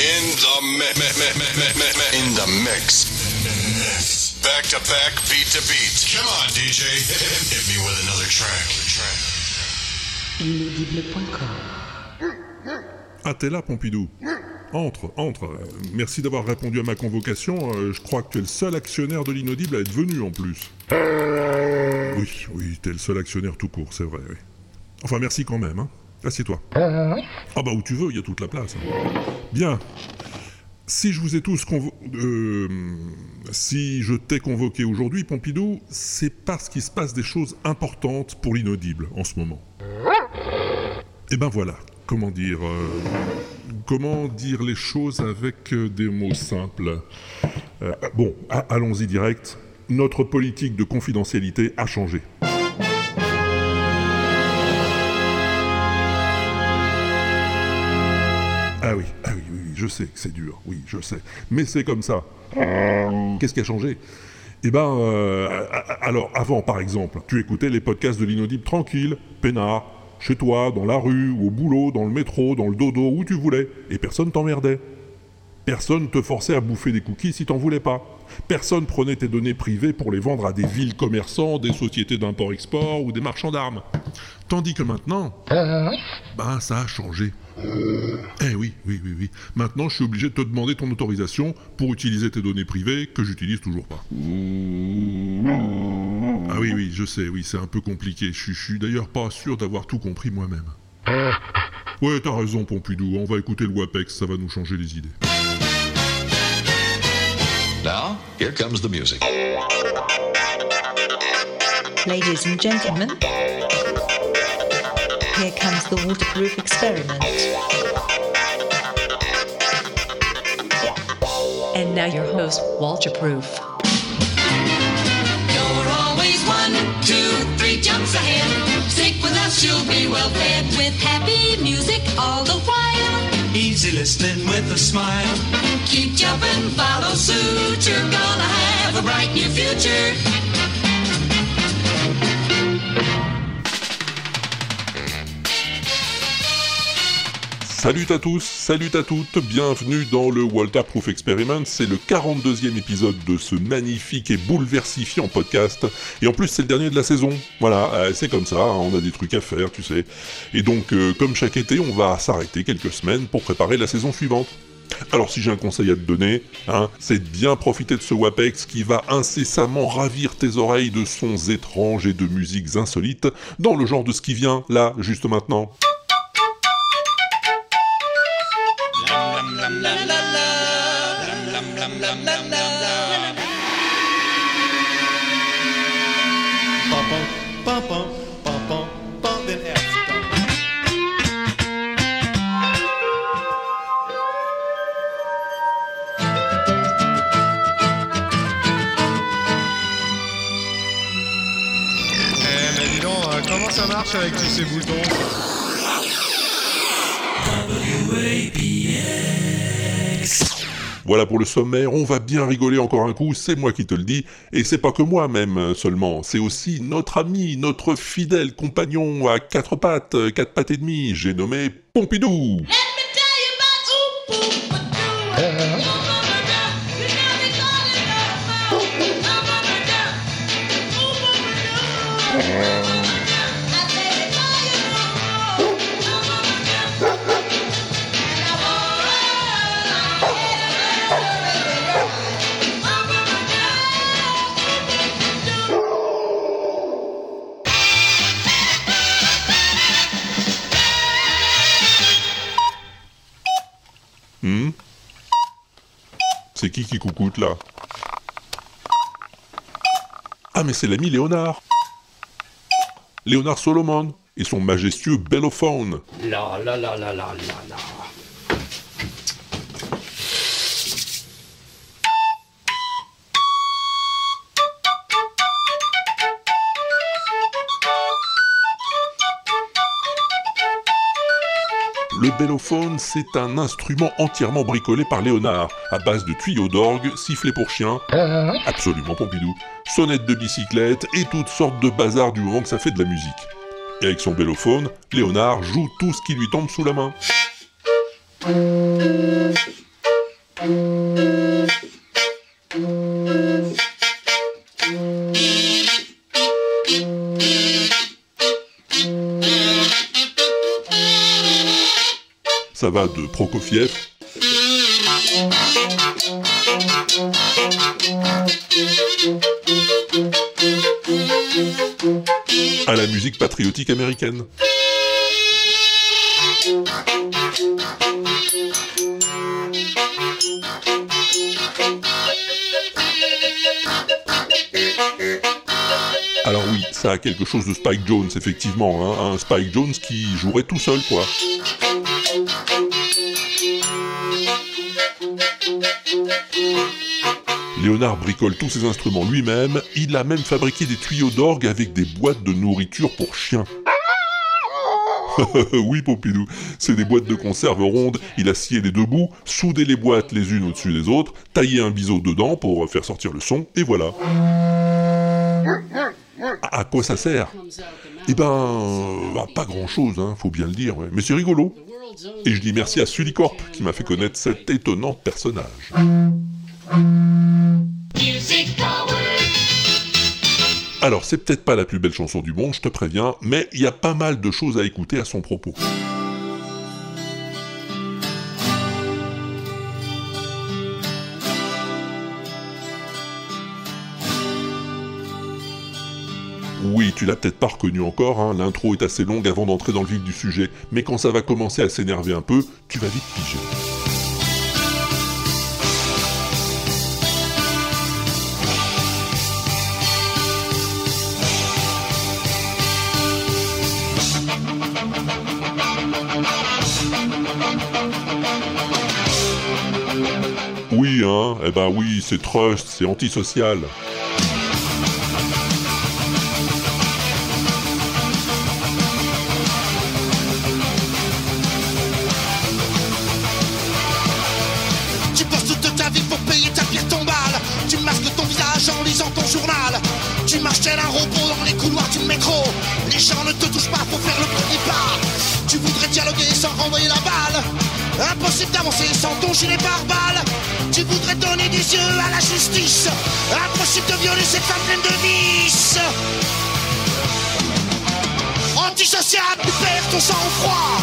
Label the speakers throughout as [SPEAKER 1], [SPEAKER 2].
[SPEAKER 1] In the mi- mi- mi- mi- mi- mi- mi- in the mix. Back to back, beat to beat. Come on, DJ. Hit me with another track.
[SPEAKER 2] L'inaudible.com
[SPEAKER 3] Ah, t'es là, Pompidou Entre, entre. Merci d'avoir répondu à ma convocation. Euh, Je crois que tu es le seul actionnaire de l'inaudible à être venu en plus. Oui, oui, t'es le seul actionnaire tout court, c'est vrai, oui. Enfin, merci quand même, hein. Assieds-toi. Ah bah où tu veux, il y a toute la place. hein. Bien. Si je vous ai tous convo... euh, si je t'ai convoqué aujourd'hui, Pompidou, c'est parce qu'il se passe des choses importantes pour l'inaudible en ce moment. Et ben voilà, comment dire... euh, comment dire les choses avec euh, des mots simples Euh, Bon, allons-y direct. Notre politique de confidentialité a changé. Ah oui, ah oui, oui, oui, je sais que c'est dur, oui, je sais. Mais c'est comme ça. Qu'est-ce qui a changé? Eh ben, euh, alors, avant, par exemple, tu écoutais les podcasts de l'inaudible tranquille, peinard, chez toi, dans la rue, au boulot, dans le métro, dans le dodo, où tu voulais, et personne t'emmerdait. Personne te forçait à bouffer des cookies si t'en voulais pas. Personne prenait tes données privées pour les vendre à des villes commerçants, des sociétés d'import-export ou des marchands d'armes. Tandis que maintenant, ben ça a changé. Eh oui, oui, oui, oui. Maintenant, je suis obligé de te demander ton autorisation pour utiliser tes données privées que j'utilise toujours pas. Ah oui, oui, je sais, oui, c'est un peu compliqué. Je suis- je suis d'ailleurs pas sûr d'avoir tout compris moi-même. Ouais, t'as raison, Pompidou. On va écouter le WAPEX, ça va nous changer les idées.
[SPEAKER 4] Now, here comes the music.
[SPEAKER 5] Ladies and gentlemen, here comes the waterproof experiment. And now your host, Walter Proof.
[SPEAKER 6] You're always one, two, three jumps ahead. Stick with us, you'll be well fed with happy music all the while.
[SPEAKER 7] Easy listening with a smile.
[SPEAKER 6] Keep jumping, follow suit. You're gonna have a bright new future.
[SPEAKER 3] Salut à tous, salut à toutes, bienvenue dans le Walter Proof Experiment, c'est le 42e épisode de ce magnifique et bouleversifiant podcast, et en plus c'est le dernier de la saison, voilà, euh, c'est comme ça, hein, on a des trucs à faire, tu sais, et donc euh, comme chaque été, on va s'arrêter quelques semaines pour préparer la saison suivante. Alors si j'ai un conseil à te donner, hein, c'est de bien profiter de ce WAPEX qui va incessamment ravir tes oreilles de sons étranges et de musiques insolites, dans le genre de ce qui vient, là, juste maintenant.
[SPEAKER 8] Marche avec tous ces boutons.
[SPEAKER 3] Voilà pour le sommaire, on va bien rigoler encore un coup, c'est moi qui te le dis, et c'est pas que moi même euh, seulement, c'est aussi notre ami, notre fidèle compagnon à quatre pattes, euh, quatre pattes et demie, j'ai nommé Pompidou. C'est qui qui coucoute là Ah mais c'est l'ami Léonard Léonard Solomon et son majestueux bellophone.
[SPEAKER 9] La la la la la la la.
[SPEAKER 3] Le bellophone, c'est un instrument entièrement bricolé par Léonard, à base de tuyaux d'orgue, sifflets pour chiens, absolument Pompidou, sonnettes de bicyclette et toutes sortes de bazar du moment que ça fait de la musique. Et avec son bellophone, Léonard joue tout ce qui lui tombe sous la main. Ça va de Prokofiev à la musique patriotique américaine. Alors oui, ça a quelque chose de Spike Jones, effectivement, hein, un Spike Jones qui jouerait tout seul, quoi. Léonard bricole tous ses instruments lui-même, il a même fabriqué des tuyaux d'orgue avec des boîtes de nourriture pour chiens. oui, Pompidou, c'est des boîtes de conserve rondes, il a scié les deux bouts, soudé les boîtes les unes au-dessus des autres, taillé un biseau dedans pour faire sortir le son, et voilà. À quoi ça sert? Eh ben, bah, pas grand-chose, hein, faut bien le dire, mais c'est rigolo. Et je dis merci à Sulicorp qui m'a fait connaître cet étonnant personnage. Alors, c'est peut-être pas la plus belle chanson du monde, je te préviens, mais il y a pas mal de choses à écouter à son propos. Oui, tu l'as peut-être pas reconnu encore, hein, l'intro est assez longue avant d'entrer dans le vif du sujet, mais quand ça va commencer à s'énerver un peu, tu vas vite piger. Eh ben oui, c'est trust, c'est antisocial.
[SPEAKER 10] Impossible d'avancer sans ton gilet pare-balles. Tu voudrais donner des yeux à la justice. Impossible de violer cette femme pleine de vices. Antisocial, tu perds ton sang-froid.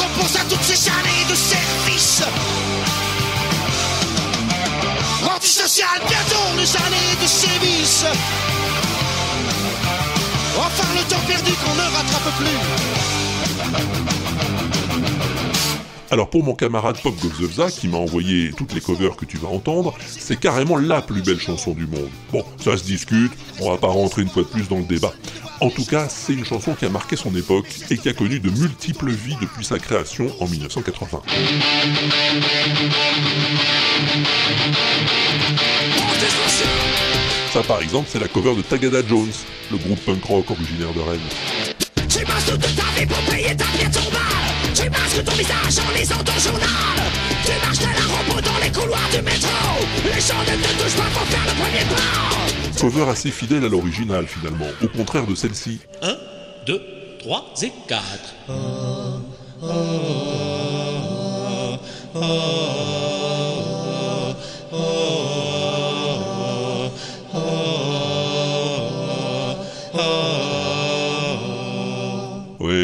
[SPEAKER 10] Repense à toutes ces années de service. Antisocial, bientôt les années de sévices. Enfin le temps perdu qu'on ne rattrape plus.
[SPEAKER 3] Alors pour mon camarade Pop Gozovza qui m'a envoyé toutes les covers que tu vas entendre, c'est carrément la plus belle chanson du monde. Bon, ça se discute, on va pas rentrer une fois de plus dans le débat. En tout cas, c'est une chanson qui a marqué son époque et qui a connu de multiples vies depuis sa création en 1980. Ça par exemple, c'est la cover de Tagada Jones, le groupe punk rock originaire de Rennes.
[SPEAKER 10] Tu masques ton visage en lisant ton journal. Tu marches tel un robot dans les couloirs du métro. Les gens ne te touchent pas pour faire le premier pas.
[SPEAKER 3] Cover assez fidèle à l'original finalement, au contraire de celle-ci.
[SPEAKER 11] 1, 2, 3 et 4.
[SPEAKER 3] Ouais,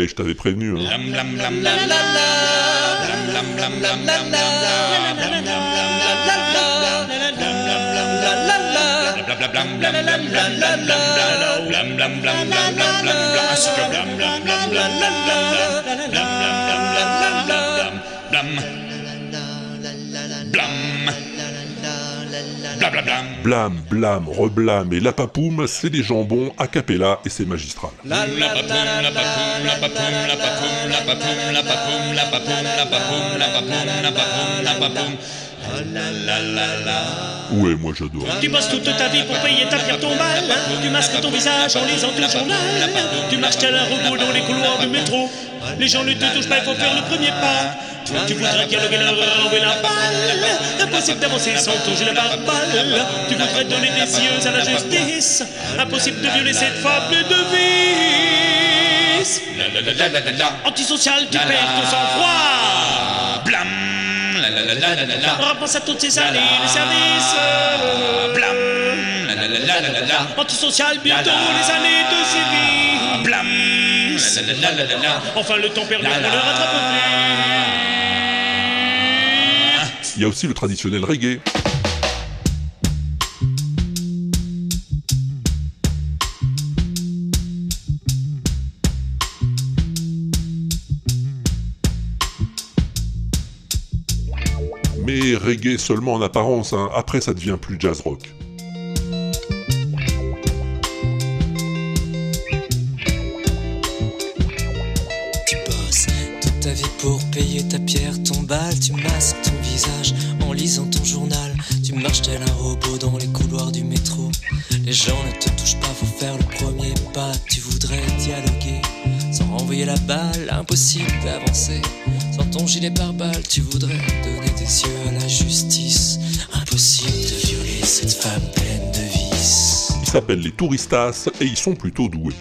[SPEAKER 3] je t'avais prévenu. Hein.
[SPEAKER 11] Blam Blam, blam,
[SPEAKER 3] reblam et la papoum, c'est des jambons a cappella et c'est magistral.
[SPEAKER 11] La la papoum, la papoum, la papoum, la papoum, la papoum, la papoum, la papoum, la papoum, la papoum, la papoum, la papoum. La la la la.
[SPEAKER 3] Ouais, moi j'adore.
[SPEAKER 11] Tu passes toute ta vie pour payer ta pire tombale. Tu masques ton visage en lisant ton journal. Tu marches tel un robot dans les couloirs du métro. Les gens ne te touchent pas, il faut faire le premier pas. Tu voudrais dialoguer renvoyer la balle. Impossible d'avancer sans ton gilet pare-balles. Tu voudrais donner des yeux à la justice. Impossible de violer cette femme de vice. Antisocial, tu perds ton sang-froid. Blam. Repense à toutes ces années de service. Blam. Antisocial, bientôt les années de série. Blam. vices. Enfin, le temps perdu, on ne rattrape plus.
[SPEAKER 3] Il y a aussi le traditionnel reggae. Reggae seulement en apparence, hein. après ça devient plus jazz rock.
[SPEAKER 2] Tu bosses toute ta vie pour payer ta pierre, ton bal, tu masques ton visage en lisant ton journal. Tu marches tel un robot dans les couloirs du métro. Les gens ne te touchent pas, faut faire le premier pas. Tu voudrais dialoguer sans renvoyer la balle, impossible d'avancer. Ton gilet pare-balles, tu voudrais donner des yeux à la justice. Impossible de violer cette femme pleine de vices.
[SPEAKER 3] Ils s'appellent les touristas et ils sont plutôt doués.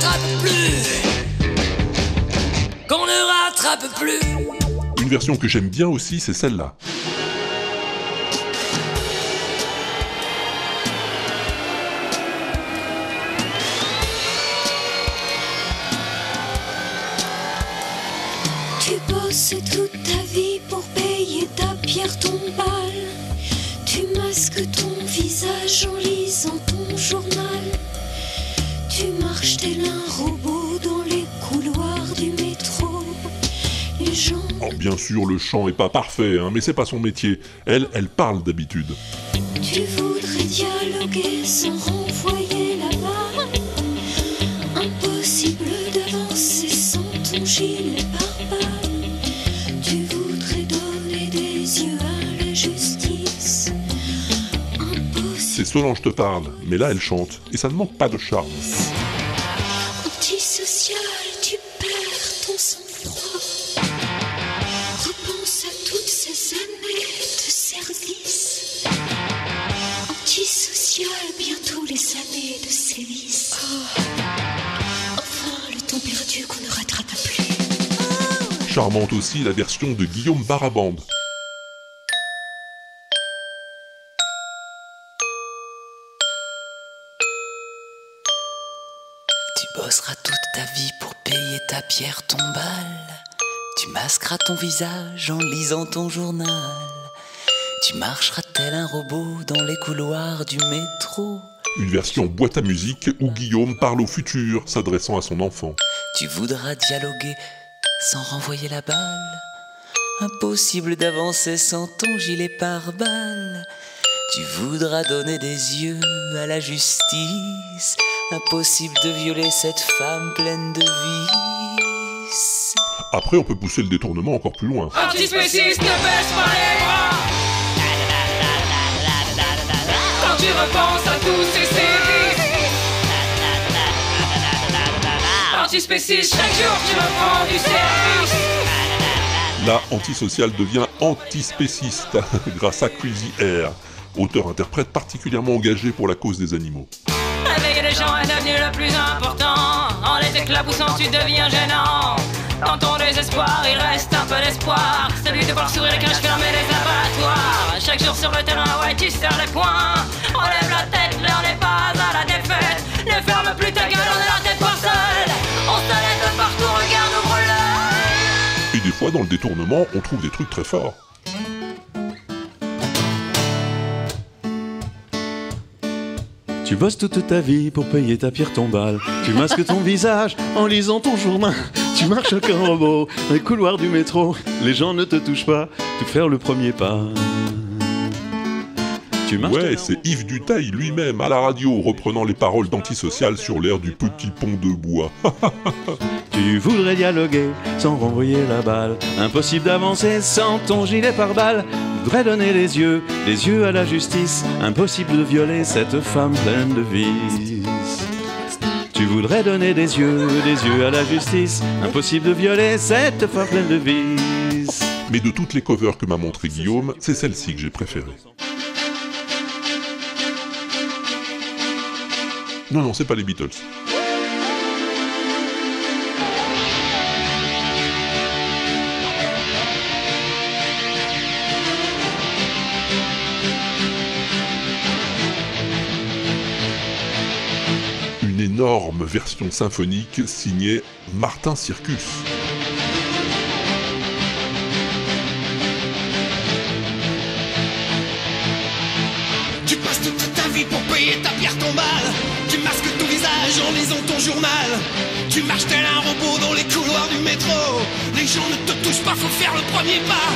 [SPEAKER 2] Rattrape plus. Qu'on ne rattrape plus.
[SPEAKER 3] Une version que j'aime bien aussi, c'est celle-là.
[SPEAKER 12] Gens
[SPEAKER 3] Oh, bien sûr, le chant est pas parfait, hein, mais c'est pas son métier. Elle, elle parle d'habitude.
[SPEAKER 12] Tu voudrais dialoguer sans renvoyer la balle. Impossible d'avancer sans ton gilet pare-balles. Tu voudrais donner des yeux à la justice.
[SPEAKER 3] C'est Solange te parle, mais là elle chante, et ça ne manque pas de charme. Charmante aussi la version de Guillaume Barabande.
[SPEAKER 2] Tu bosseras toute ta vie pour payer ta pierre tombale. Tu masqueras ton visage en lisant ton journal. Tu marcheras tel un robot dans les couloirs du métro.
[SPEAKER 3] Une version boîte à musique où Guillaume parle au futur, s'adressant à son enfant.
[SPEAKER 2] Tu voudras dialoguer sans renvoyer la balle. Impossible d'avancer sans ton gilet pare-balles. Tu voudras donner des yeux à la justice. Impossible de violer cette femme pleine de vices.
[SPEAKER 3] Après, on peut pousser le détournement encore plus loin.
[SPEAKER 6] Antispéciste, ne baisse pas les bras Quand tu repenses Antispéciste, chaque jour tu reprends du service.
[SPEAKER 3] Là, Antisocial devient antispéciste grâce à Crazy Air, auteur-interprète particulièrement engagé pour la cause des animaux.
[SPEAKER 6] Réveiller les gens est devenu le plus important En les éclaboussant tu deviens gênant. Dans ton désespoir il reste un peu d'espoir. Celui de voir sourire les cages fermées les abattoirs. Chaque jour sur le terrain ouais tu serres les poings
[SPEAKER 3] dans le détournement, on trouve des trucs très forts.
[SPEAKER 13] Tu bosses toute ta vie pour payer ta pierre tombale. Tu masques ton visage en lisant ton journal. Tu marches comme un robot dans les couloirs du métro. Les gens ne te touchent pas, tu faire le premier pas.
[SPEAKER 3] Ouais, c'est Yves Dutail lui-même à la radio, reprenant les paroles d'Antisocial sur l'air du petit pont de bois.
[SPEAKER 13] Tu voudrais dialoguer sans renvoyer la balle. Impossible d'avancer sans ton gilet pare-balles. Voudrais donner les yeux, les yeux à la justice. Impossible de violer cette femme pleine de vices. Tu voudrais donner des yeux, des yeux à la justice. Impossible de violer cette femme pleine de vices.
[SPEAKER 3] Mais de toutes les covers que m'a montré Guillaume, c'est celle-ci que j'ai préférée. Non, non, c'est pas les Beatles. Une énorme version symphonique signée Martin Circus.
[SPEAKER 10] Journal. Tu marches tel un robot dans les couloirs du métro. Les gens ne te touchent pas, faut faire le premier pas.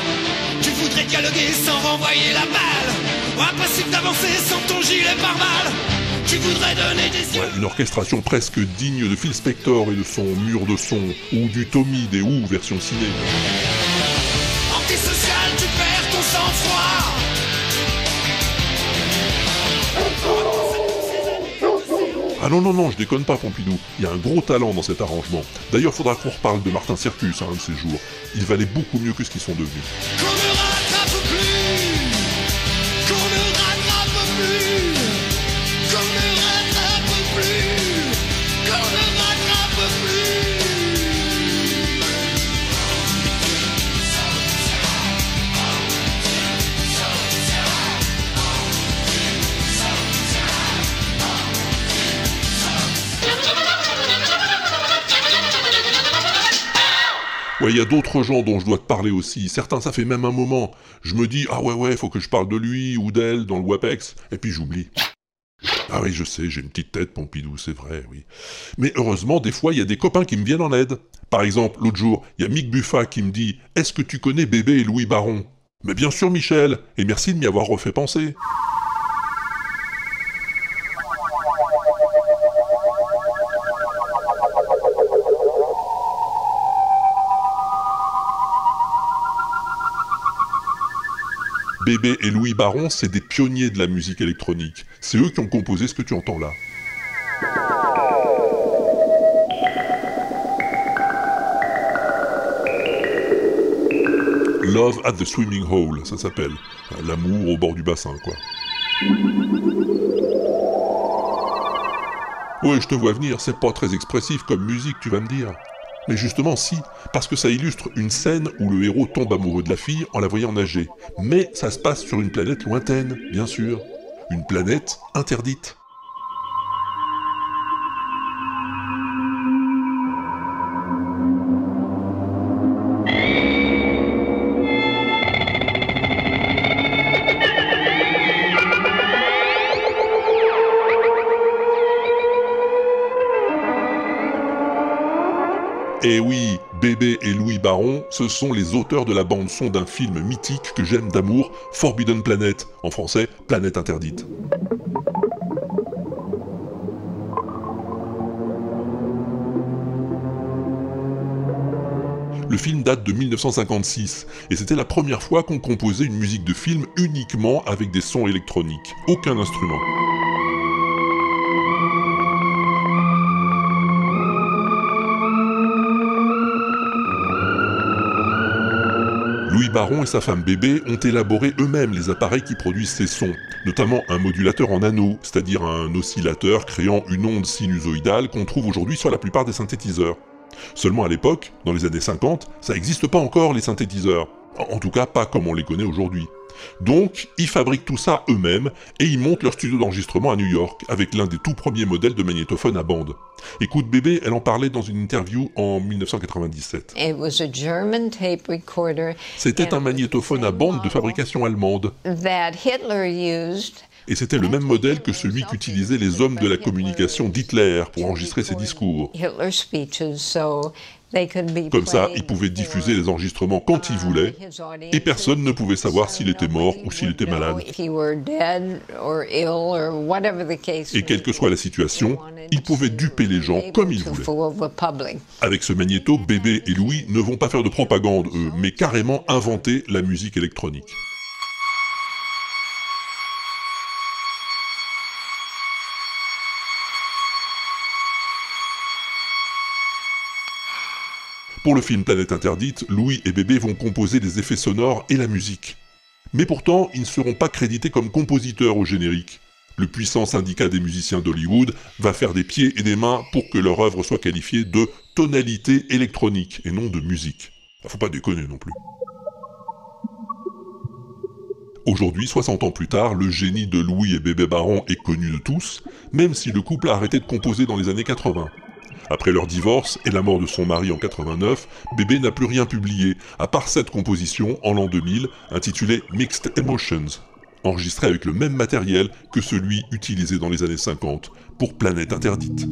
[SPEAKER 10] Tu voudrais dialoguer sans renvoyer la balle. Impossible d'avancer sans ton gilet pare-balles. Tu voudrais donner des.
[SPEAKER 3] Ouais, une orchestration presque digne de Phil Spector et de son mur de son, ou du Tommy des Who version ciné.
[SPEAKER 10] Antisocial, tu perds ton sang-froid.
[SPEAKER 3] Ah non, non, non, je déconne pas, Pompidou. Il y a un gros talent dans cet arrangement. D'ailleurs, faudra qu'on reparle de Martin Circus un de ces jours. Il valait beaucoup mieux que ce qu'ils sont devenus. Il y a d'autres gens dont je dois te parler aussi. Certains, ça fait même un moment. Je me dis, ah ouais, ouais, faut que je parle de lui ou d'elle dans le WAPEX. Et puis j'oublie. Ah oui, je sais, j'ai une petite tête, Pompidou, c'est vrai, oui. Mais heureusement, des fois, il y a des copains qui me viennent en aide. Par exemple, l'autre jour, il y a Mick Buffa qui me dit Est-ce que tu connais Bébé et Louis Baron? Mais bien sûr, Michel, et merci de m'y avoir refait penser. Bébé et Louis Baron, c'est des pionniers de la musique électronique. C'est eux qui ont composé ce que tu entends là. Love at the Swimming Hole, ça s'appelle. L'amour au bord du bassin, quoi. Ouais, je te vois venir, c'est pas très expressif comme musique, tu vas me dire. Mais justement, si, parce que ça illustre une scène où le héros tombe amoureux de la fille en la voyant nager. Mais ça se passe sur une planète lointaine, bien sûr. Une planète interdite. Et oui, Bébé et Louis Baron, ce sont les auteurs de la bande-son d'un film mythique que j'aime d'amour, Forbidden Planet, en français, Planète Interdite. Le film date de 1956, et c'était la première fois qu'on composait une musique de film uniquement avec des sons électroniques, aucun instrument. Baron et sa femme Bébé ont élaboré eux-mêmes les appareils qui produisent ces sons, notamment un modulateur en anneau, c'est-à-dire un oscillateur créant une onde sinusoïdale qu'on trouve aujourd'hui sur la plupart des synthétiseurs. Seulement à l'époque, dans les années 50, ça n'existe pas encore les synthétiseurs. En tout cas, pas comme on les connaît aujourd'hui. Donc, ils fabriquent tout ça eux-mêmes et ils montent leur studio d'enregistrement à New York avec l'un des tout premiers modèles de magnétophone à bande. Écoute bébé, elle en parlait dans une interview en 1997.
[SPEAKER 14] It was a German tape recorder
[SPEAKER 3] C'était un magnétophone à bande de fabrication allemande.
[SPEAKER 14] that Hitler used
[SPEAKER 3] Et c'était le même modèle que celui qu'utilisaient les hommes de la communication d'Hitler pour enregistrer ses discours. Comme ça, il pouvait diffuser les enregistrements quand il voulait, et personne ne pouvait savoir s'il était mort ou s'il était malade. Et quelle que soit la situation, il pouvait duper les gens comme il voulait. Avec ce magnéto, Bébé et Louis ne vont pas faire de propagande, eux, mais carrément inventer la musique électronique. Pour le film Planète Interdite, Louis et Bébé vont composer les effets sonores et la musique. Mais pourtant, ils ne seront pas crédités comme compositeurs au générique. Le puissant syndicat des musiciens d'Hollywood va faire des pieds et des mains pour que leur œuvre soit qualifiée de tonalité électronique et non de musique. Ah, Faut pas déconner non plus. Aujourd'hui, 60 ans plus tard, le génie de Louis et Bébé Baron est connu de tous, même si le couple a arrêté de composer dans les années 80. Après leur divorce et la mort de son mari en 89, Bébé n'a plus rien publié, à part cette composition en l'an 2000, intitulée Mixed Emotions, enregistrée avec le même matériel que celui utilisé dans les années 50 pour Planète Interdite.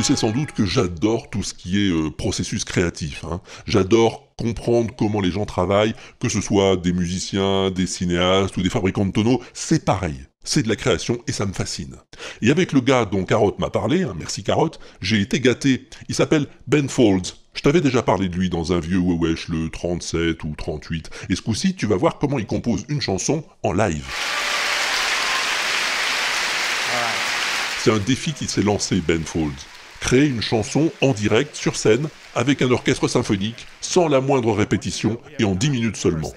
[SPEAKER 3] Tu sais sans doute que j'adore tout ce qui est euh, processus créatif. hein. J'adore comprendre comment les gens travaillent, que ce soit des musiciens, des cinéastes ou des fabricants de tonneaux, c'est pareil. C'est de la création et ça me fascine. Et avec le gars dont Carotte m'a parlé, hein, merci Carotte, j'ai été gâté. Il s'appelle Ben Folds. Je t'avais déjà parlé de lui dans un vieux Wewesh, le 37 ou 38. Et ce coup-ci, tu vas voir comment il compose une chanson en live. C'est un défi qui s'est lancé, Ben Folds. Créer une chanson en direct, sur scène, avec un orchestre symphonique, sans la moindre répétition et en 10 minutes seulement.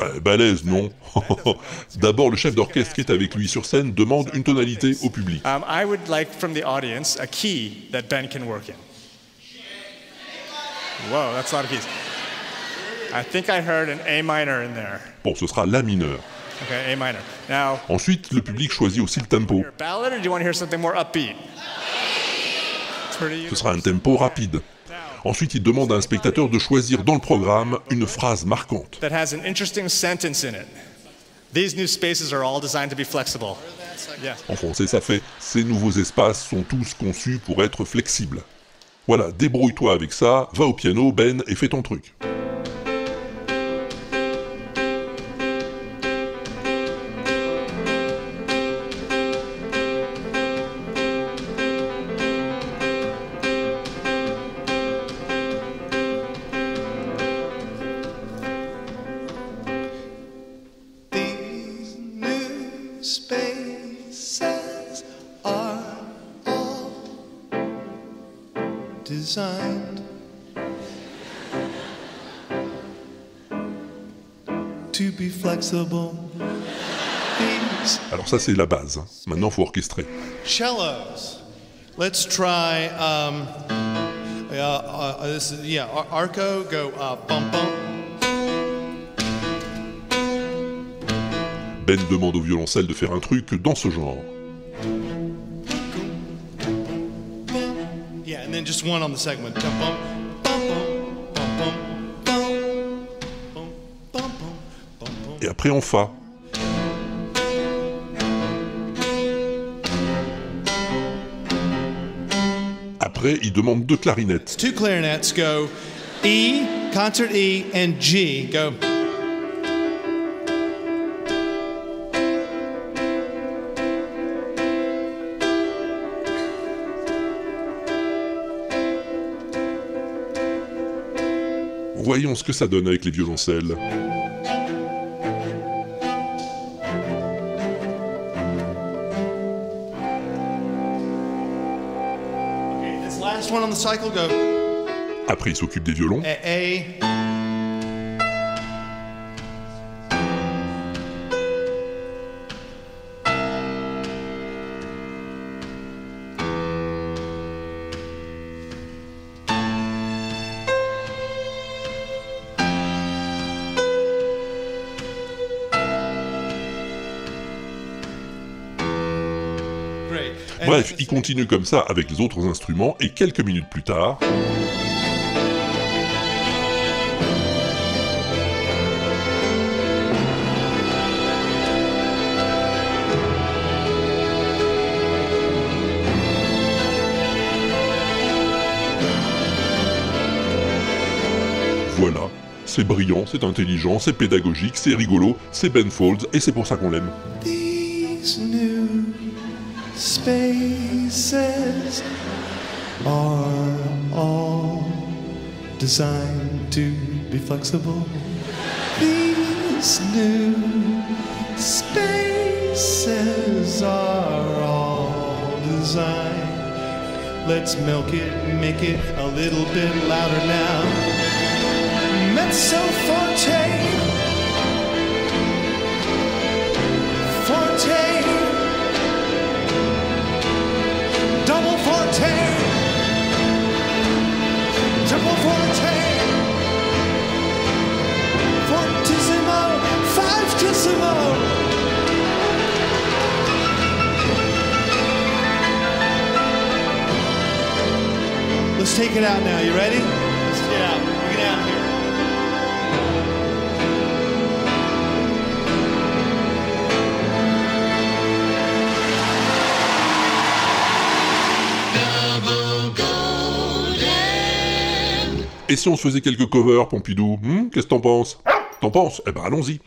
[SPEAKER 3] Euh, balèze, non D'abord, le chef d'orchestre qui est avec lui sur scène demande une tonalité au public.
[SPEAKER 15] Um, I would like from the audience a key that Ben can work in. Whoa, that's a lot of keys. I think I heard an A minor in there.
[SPEAKER 3] Bon, ce sera La mineur.
[SPEAKER 15] Okay, A minor. Now,
[SPEAKER 3] Ensuite, le public choisit aussi le tempo.
[SPEAKER 15] ballad or do you want to hear something more upbeat? It's pretty
[SPEAKER 3] Ce sera un tempo rapide. Ensuite, il demande à un spectateur de choisir dans le programme une phrase marquante.
[SPEAKER 15] that has an interesting sentence in it. These new spaces are all designed to be flexible. Yeah.
[SPEAKER 3] En français, ça fait Ces nouveaux espaces sont tous conçus pour être flexibles. Voilà, débrouille-toi avec ça, va au piano, Ben, et fais ton truc. Ça, c'est la base. hein. Maintenant, faut orchestrer.
[SPEAKER 7] cellos. Let's try. Um, uh, uh, this is, yeah, Ar- Arco, go uh, bum bum.
[SPEAKER 3] Ben demande au violoncelle de faire un truc dans ce genre.
[SPEAKER 7] Yeah, and then just one on the segment. Bum, bum, bum, bum, bum, bum, bum.
[SPEAKER 3] Et après, en Fa. Après, il demande deux clarinettes.
[SPEAKER 7] Two clarinets go E, concert E, and G. Go.
[SPEAKER 3] Voyons ce que ça donne avec les violoncelles.
[SPEAKER 7] Last one on the cycle go
[SPEAKER 3] Après, il s'occupe des violons.
[SPEAKER 7] A. A.
[SPEAKER 3] Bref, il continue comme ça avec les autres instruments et quelques minutes plus tard, voilà, c'est brillant, c'est intelligent, c'est pédagogique, c'est rigolo, c'est Ben Folds et c'est pour ça qu'on l'aime.
[SPEAKER 7] Designed to be flexible. These new spaces are all designed. Let's milk it, make it a little bit louder now. Mezzo Let's take it out now. You ready?
[SPEAKER 3] Et si on se faisait quelques covers, Pompidou hmm Qu'est-ce que t'en penses? T'en penses? Eh ben allons-y.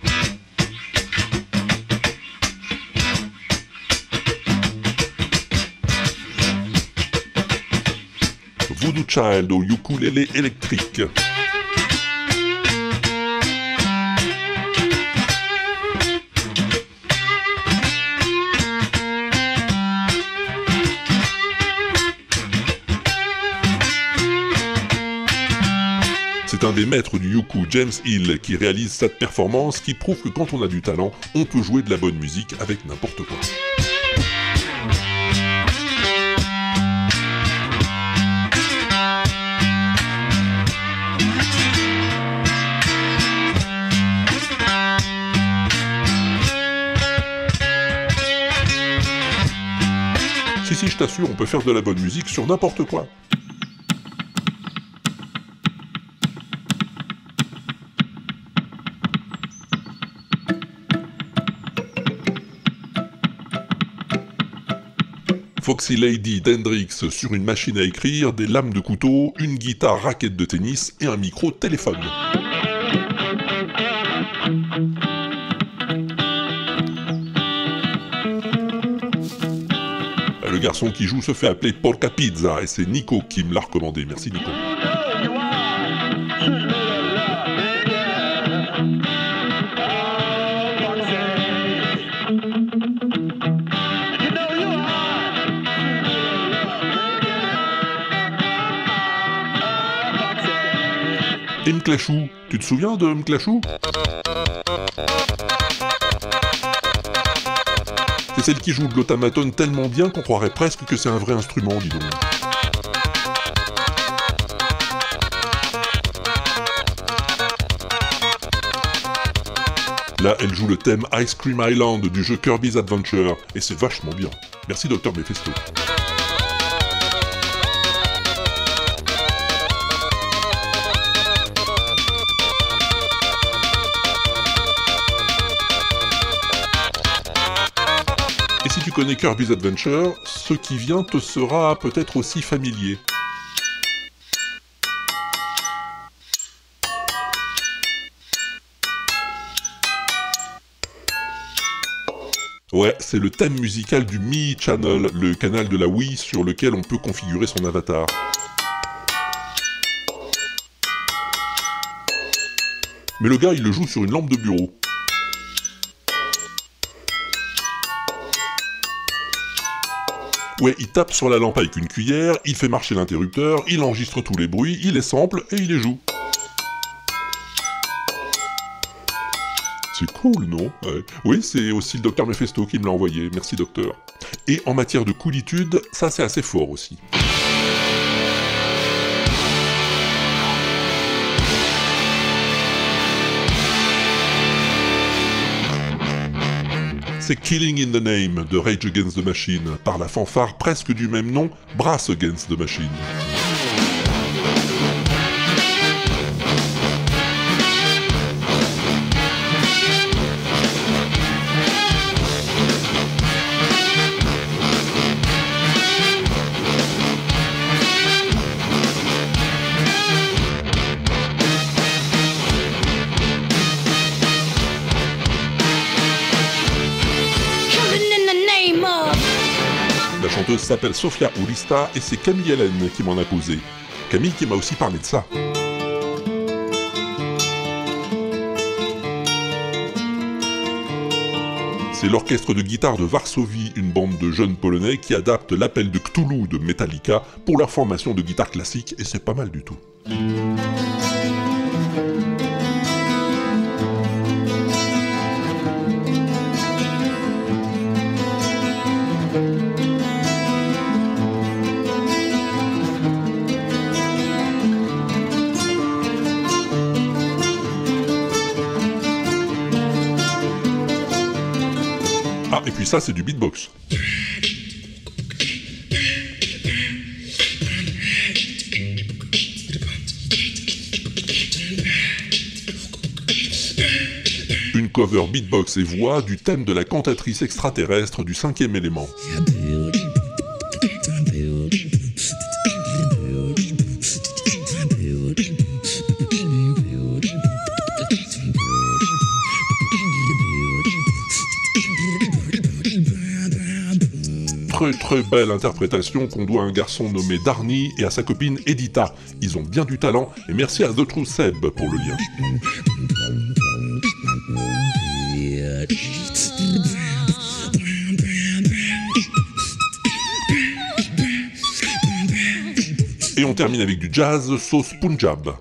[SPEAKER 3] Child au ukulélé électrique. C'est un des maîtres du yuku, James Hill, qui réalise cette performance qui prouve que quand on a du talent, on peut jouer de la bonne musique avec n'importe quoi. Si je t'assure, on peut faire de la bonne musique sur n'importe quoi. Foxy Lady d'Hendrix sur une machine à écrire, des lames de couteau, une guitare raquette de tennis et un micro téléphone. Le garçon qui joue se fait appeler Polka Pizza et c'est Nico qui me l'a recommandé. Merci Nico. Et Mclachou, tu te souviens de Mclachou C'est celle qui joue de l'automaton tellement bien qu'on croirait presque que c'est un vrai instrument, dis donc. Là, elle joue le thème Ice Cream Island du jeu Kirby's Adventure, et c'est vachement bien. Merci Dr Mephisto. Connais Kirby's Adventure, ce qui vient te sera peut-être aussi familier. Ouais, c'est le thème musical du Mi Channel, le canal de la Wii sur lequel on peut configurer son avatar. Mais le gars, il le joue sur une lampe de bureau. Ouais, il tape sur la lampe avec une cuillère, il fait marcher l'interrupteur, il enregistre tous les bruits, il les sample et il les joue. C'est cool, non? Oui, c'est aussi le docteur Mephisto qui me l'a envoyé, merci docteur. Et en matière de coolitude, ça c'est assez fort aussi. C'est Killing in the Name de Rage Against the Machine, par la fanfare presque du même nom, Brass Against the Machine. S'appelle Sofia Ulista et c'est Camille Hélène qui m'en a causé. Camille qui m'a aussi parlé de ça. C'est l'orchestre de guitare de Varsovie, une bande de jeunes polonais qui adaptent l'appel de Cthulhu de Metallica pour leur formation de guitare classique, et c'est pas mal du tout. Ça, c'est du beatbox. Une cover beatbox et voix du thème de la cantatrice extraterrestre du cinquième élément. Très belle interprétation qu'on doit à un garçon nommé Darny et à sa copine Edita. Ils ont bien du talent et merci à The True Seb pour le lien. Et on termine avec du jazz sauce Punjab.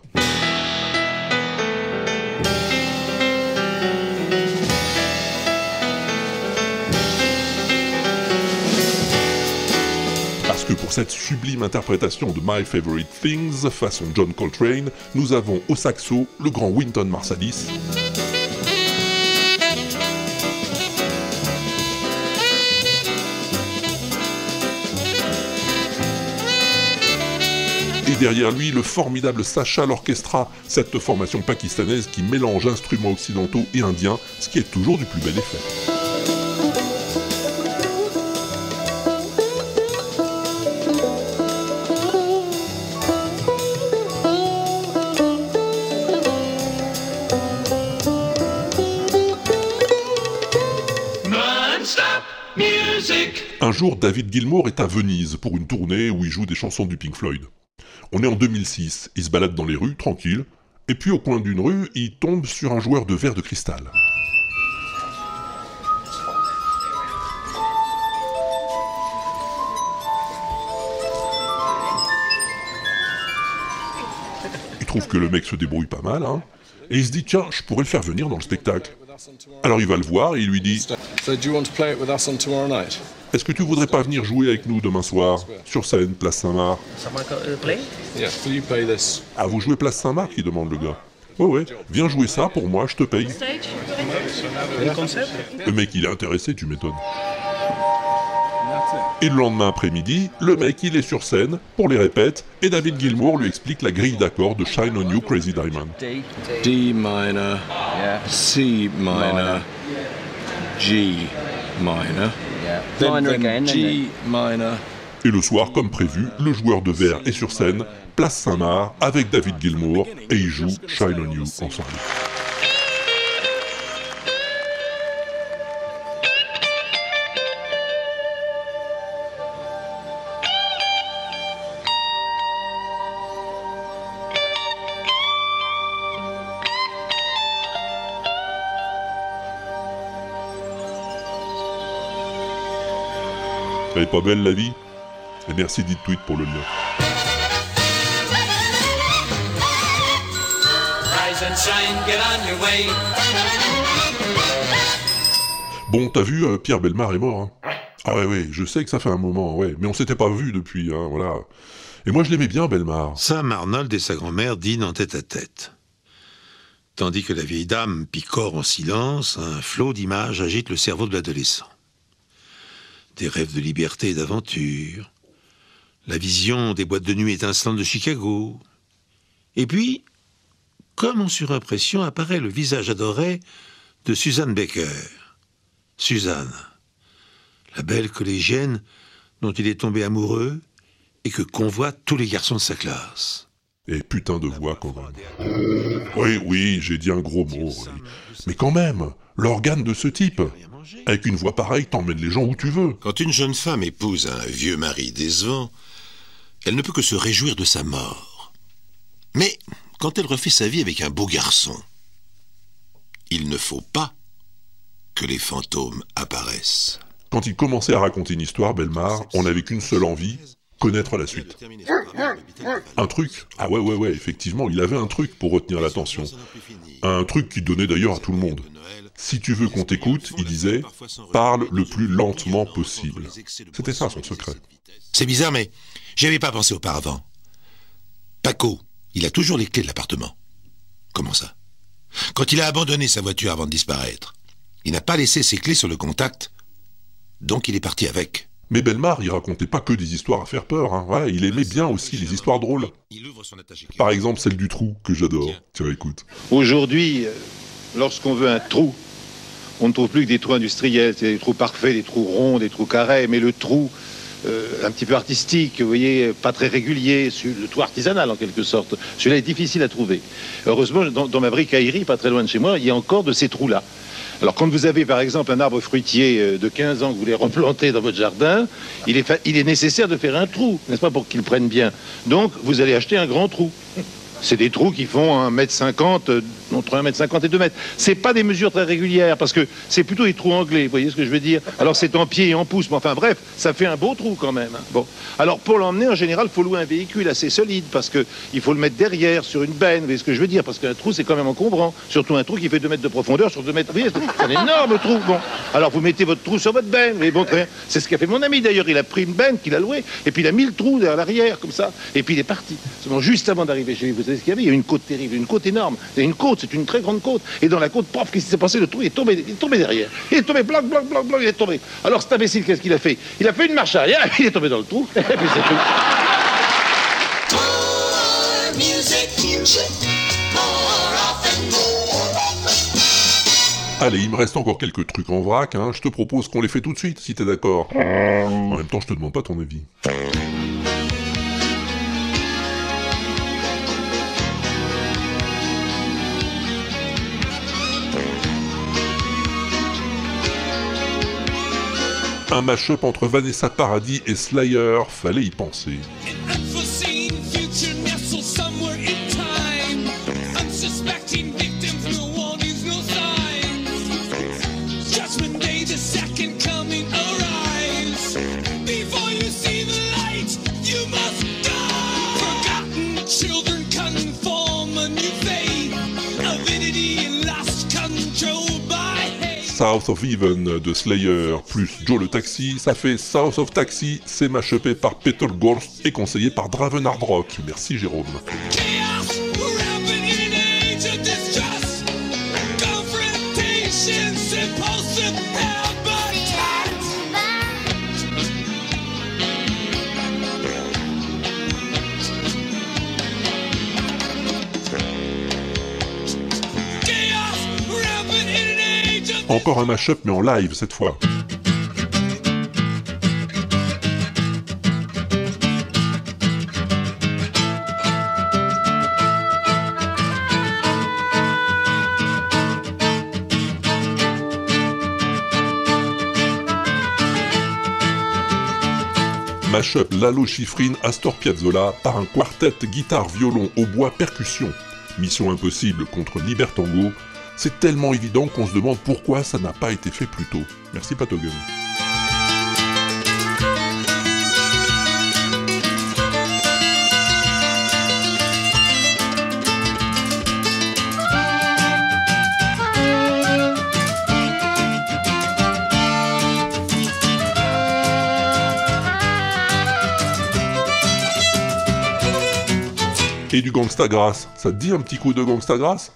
[SPEAKER 3] Cette sublime interprétation de My Favorite Things façon John Coltrane, nous avons au saxo le grand Winton Marsalis. Et derrière lui, le formidable Sacha l'Orchestra, cette formation pakistanaise qui mélange instruments occidentaux et indiens, ce qui est toujours du plus bel effet. Jour, David Gilmour est à Venise pour une tournée où il joue des chansons du Pink Floyd. On est en 2006, il se balade dans les rues, tranquille, et puis au coin d'une rue, il tombe sur un joueur de verre de cristal. Il trouve que le mec se débrouille pas mal, hein, et il se dit tiens, je pourrais le faire venir dans le spectacle. Alors il va le voir et il lui dit
[SPEAKER 16] So do you want to play it with us tomorrow night?
[SPEAKER 3] Est-ce que tu voudrais pas venir jouer avec nous demain soir, sur scène, place Saint-Marc? Ah, vous jouez place Saint-Marc il demande le gars. Ouais, ouais, viens jouer ça pour moi, je te paye.
[SPEAKER 16] Le
[SPEAKER 3] mec, il est intéressé, tu m'étonnes. Et le lendemain après-midi, le mec, il est sur scène pour les répètes, et David Gilmour lui explique la grille d'accords de Shine on You Crazy Diamond.
[SPEAKER 16] D minor, C minor, G minor, then,
[SPEAKER 17] Minor
[SPEAKER 16] then
[SPEAKER 17] again,
[SPEAKER 16] G minor.
[SPEAKER 3] Et le soir, comme prévu, le joueur de verre est sur scène, place Saint-Marc, avec David Gilmour, et ils jouent Shine on You ensemble. Elle est pas belle la vie Et merci dit tweet pour le lien. Bon, t'as vu, euh, Pierre Belmar est mort. Hein ah ouais, ouais, je sais que ça fait un moment, ouais, mais on s'était pas vu depuis, hein, voilà. Et moi je l'aimais bien, Belmar.
[SPEAKER 18] Sam Arnold et sa grand-mère dînent en tête à tête. Tandis que la vieille dame picore en silence, un flot d'images agite le cerveau de l'adolescent. Des rêves de liberté et d'aventure, la vision des boîtes de nuit étincelantes de Chicago. Et puis, comme en surimpression, apparaît le visage adoré de Suzanne Baker. Suzanne, la belle collégienne dont il est tombé amoureux et que convoitent tous les garçons de sa classe.
[SPEAKER 3] Et putain de voix quand même. Oui, oui, j'ai dit un gros mot. Mais quand même, l'organe de ce type. Avec une voix pareille, t'emmènes les gens où tu veux.
[SPEAKER 1] Quand une jeune femme épouse un vieux mari décevant, elle ne peut que se réjouir de sa mort.
[SPEAKER 18] Mais quand elle refait sa vie avec un beau garçon, il ne faut pas que les fantômes apparaissent.
[SPEAKER 3] Quand il commençait à raconter une histoire, Belmar, on n'avait qu'une seule envie, connaître la suite. Un truc Ah ouais, ouais, ouais, effectivement, il avait un truc pour retenir l'attention. Un truc qu'il donnait d'ailleurs à tout le monde. Si tu veux qu'on t'écoute, il disait, parle le plus lentement possible. C'était ça son secret.
[SPEAKER 18] C'est bizarre, mais j'y avais pas pensé auparavant. Paco, il a toujours les clés de l'appartement. Comment ça? Quand il a abandonné sa voiture avant de disparaître, il n'a pas laissé ses clés sur le contact, donc il est parti avec.
[SPEAKER 3] Mais Belmar, il racontait pas que des histoires à faire peur, hein. Il aimait bien aussi les histoires drôles. Par exemple, celle du trou, que j'adore. Tiens, écoute.
[SPEAKER 17] Aujourd'hui, euh, lorsqu'on veut un trou, on ne trouve plus que des trous industriels, c'est des trous parfaits, des trous ronds, des trous carrés, mais le trou euh, un petit peu artistique, vous voyez, pas très régulier, le trou artisanal en quelque sorte, celui-là est difficile à trouver. Heureusement, dans, ma bricaillerie, pas très loin de chez moi, il y a encore de ces trous-là. Alors quand vous avez par exemple un arbre fruitier euh, de 15 ans que vous voulez replanter dans votre jardin, il est nécessaire de faire un trou, n'est-ce pas, pour qu'il prenne bien. Donc vous allez acheter un grand trou. C'est des trous qui font 1m50, euh, entre 1m50 et 2 mètres. C'est pas des mesures très régulières, parce que c'est plutôt des trous anglais, vous voyez ce que je veux dire Alors c'est en pied et en pouce, mais enfin bref, ça fait un beau trou quand même. Bon. Alors pour l'emmener, en général, il faut louer un véhicule assez solide, parce que il faut le mettre derrière, sur une benne, vous voyez ce que je veux dire Parce qu'un trou, c'est quand même encombrant. Surtout un trou qui fait 2 mètres de profondeur sur 2 mètres. Vous voyez, c'est un énorme trou. Bon. Alors vous mettez votre trou sur votre benne, mais bon. C'est ce qu'a fait mon ami d'ailleurs. Il a pris une benne qu'il a louée, et puis il a mis le trou derrière l'arrière, comme ça, et puis il est parti. Juste avant d'arriver chez lui, savez ce qu'il y avait? Il y a une côte terrible, une côte énorme. C'est une côte, c'est une très grande côte. Et dans la côte, paf, qu'est-ce qui s'est passé? Le trou il est tombé, il est tombé derrière. Il est tombé, blanc, blanc, blanc, blanc, il est tombé. Alors cet imbécile, qu'est-ce qu'il a fait? Il a fait une marche arrière, et il est tombé dans le trou, et puis c'est tout.
[SPEAKER 3] Allez, il me reste encore quelques trucs en vrac, hein. je te propose qu'on les fait tout de suite, si t'es d'accord. En même temps, je te demande pas ton avis. Un mash-up entre Vanessa Paradis et Slayer, fallait y penser. South of Even de Slayer plus Joe le Taxi, ça fait South of Taxi, c'est mashupé par Peter Gorst et conseillé par Draven Hardrock. Merci Jérôme. Encore un mashup mais en live cette fois. Mashup Lalo Schifrin Astor Piazzolla par un quartet guitare violon au bois percussion. Mission impossible contre Libertango. C'est tellement évident qu'on se demande pourquoi ça n'a pas été fait plus tôt. Merci Patogen. Et du gangsta grass. Ça te dit un petit coup de gangsta grass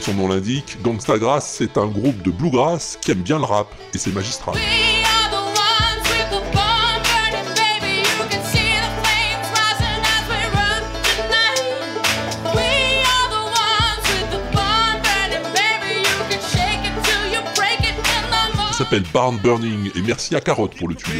[SPEAKER 3] Son nom l'indique, Gangsta Grass, c'est un groupe de bluegrass qui aime bien le rap, et c'est magistral. S'appelle Barn Burning. Et merci à Carotte pour le tuyau.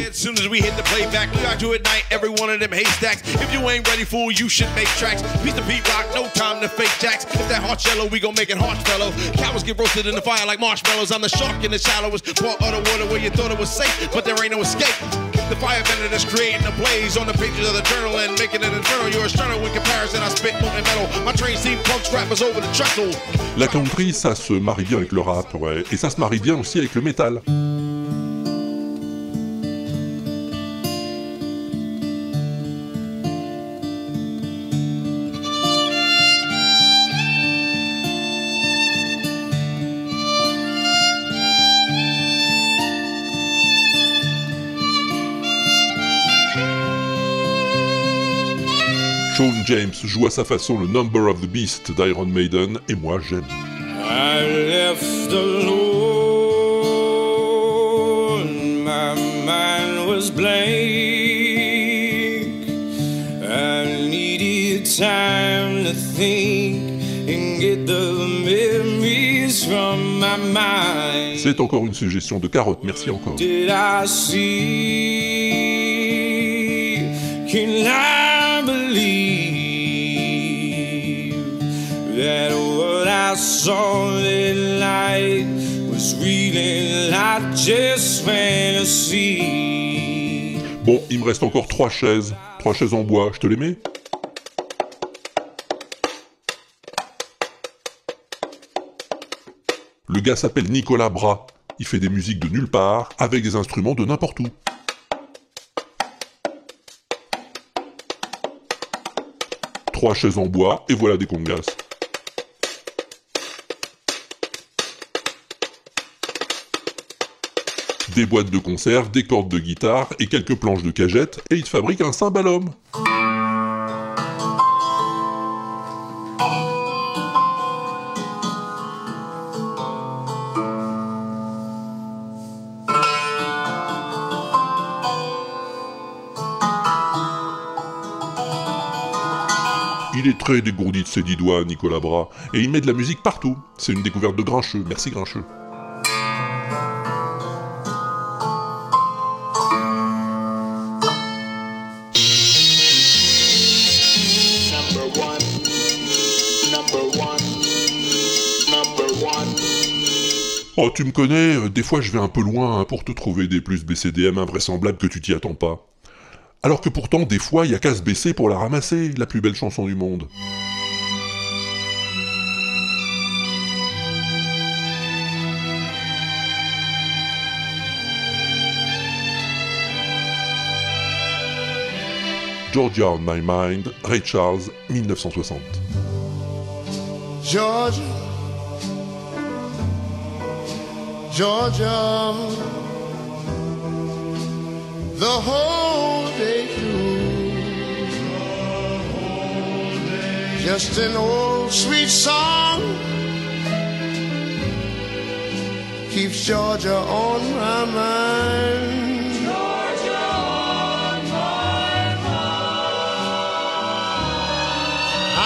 [SPEAKER 19] The firebender that's creating a blaze on the pages of the journal and making it infernal. You're a sternal in comparison. I spit molten metal. My train steam punks rappers over the trestle.
[SPEAKER 3] La country, ça se marie bien avec le rap, ouais. Et ça se marie bien aussi avec le métal. James joue à sa façon le Number of the Beast d'Iron Maiden, et moi j'aime.
[SPEAKER 20] I left alone, my mind was blank. I needed time to think and get the memories from my mind.
[SPEAKER 3] C'est encore une suggestion de carotte, merci encore.
[SPEAKER 20] Did I see? Can I
[SPEAKER 3] Bon, il me reste encore trois chaises, trois chaises en bois, je te les mets? Le gars s'appelle Nicolas Bras. Il fait des musiques de nulle part, avec des instruments de n'importe où. Trois chaises en bois, et voilà des congas. Des boîtes de conserve, des cordes de guitare et quelques planches de cagette, et il fabrique un cymbalum. Il est très dégourdi de ses dix doigts, Nicolas Bras, et il met de la musique partout. C'est une découverte de Grincheux. Merci Grincheux. Tu me connais, euh, des fois je vais un peu loin hein, pour te trouver des plus BCDM invraisemblables que tu t'y attends pas. Alors que pourtant, des fois, il y a qu'à se baisser pour la ramasser, la plus belle chanson du monde. Georgia on My Mind, Ray Charles, 1960.
[SPEAKER 10] Georgia, Georgia, the whole day through. Just an old sweet song keeps Georgia on my mind. Georgia on my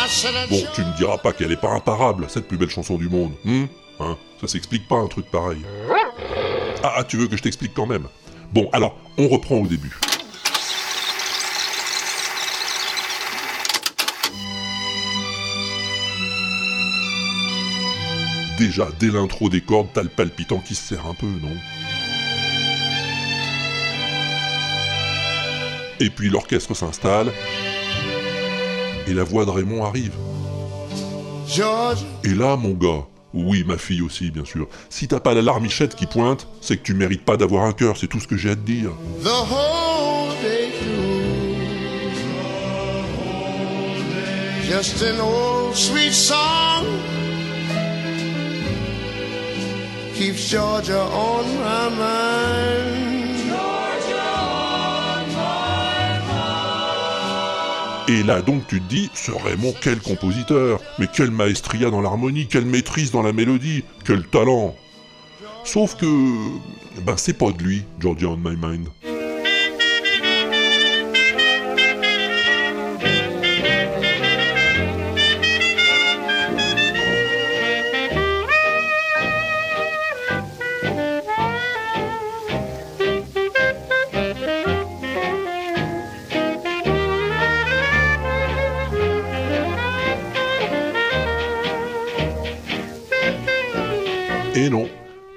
[SPEAKER 10] mind.
[SPEAKER 3] Bon, tu me diras pas qu'elle est pas imparable, cette plus belle chanson du monde. hmm? Hein Ça s'explique pas un truc pareil. Ah, ah, tu veux que je t'explique quand même Bon, alors, on reprend au début. Déjà, dès l'intro des cordes, t'as le palpitant qui se serre un peu, non? Et puis l'orchestre s'installe, et la voix de Raymond arrive.
[SPEAKER 10] Georgia,
[SPEAKER 3] Et là, mon gars, oui, ma fille aussi, bien sûr, si t'as pas la larmichette qui pointe, c'est que tu mérites pas d'avoir un cœur, c'est tout ce que j'ai à te dire.
[SPEAKER 10] Just an old sweet song keeps Georgia on my mind.
[SPEAKER 3] Là donc tu te dis, ce Raymond, quel compositeur, mais quelle maestria dans l'harmonie, quelle maîtrise dans la mélodie, quel talent. Sauf que, ben c'est pas de lui, Georgia on My Mind.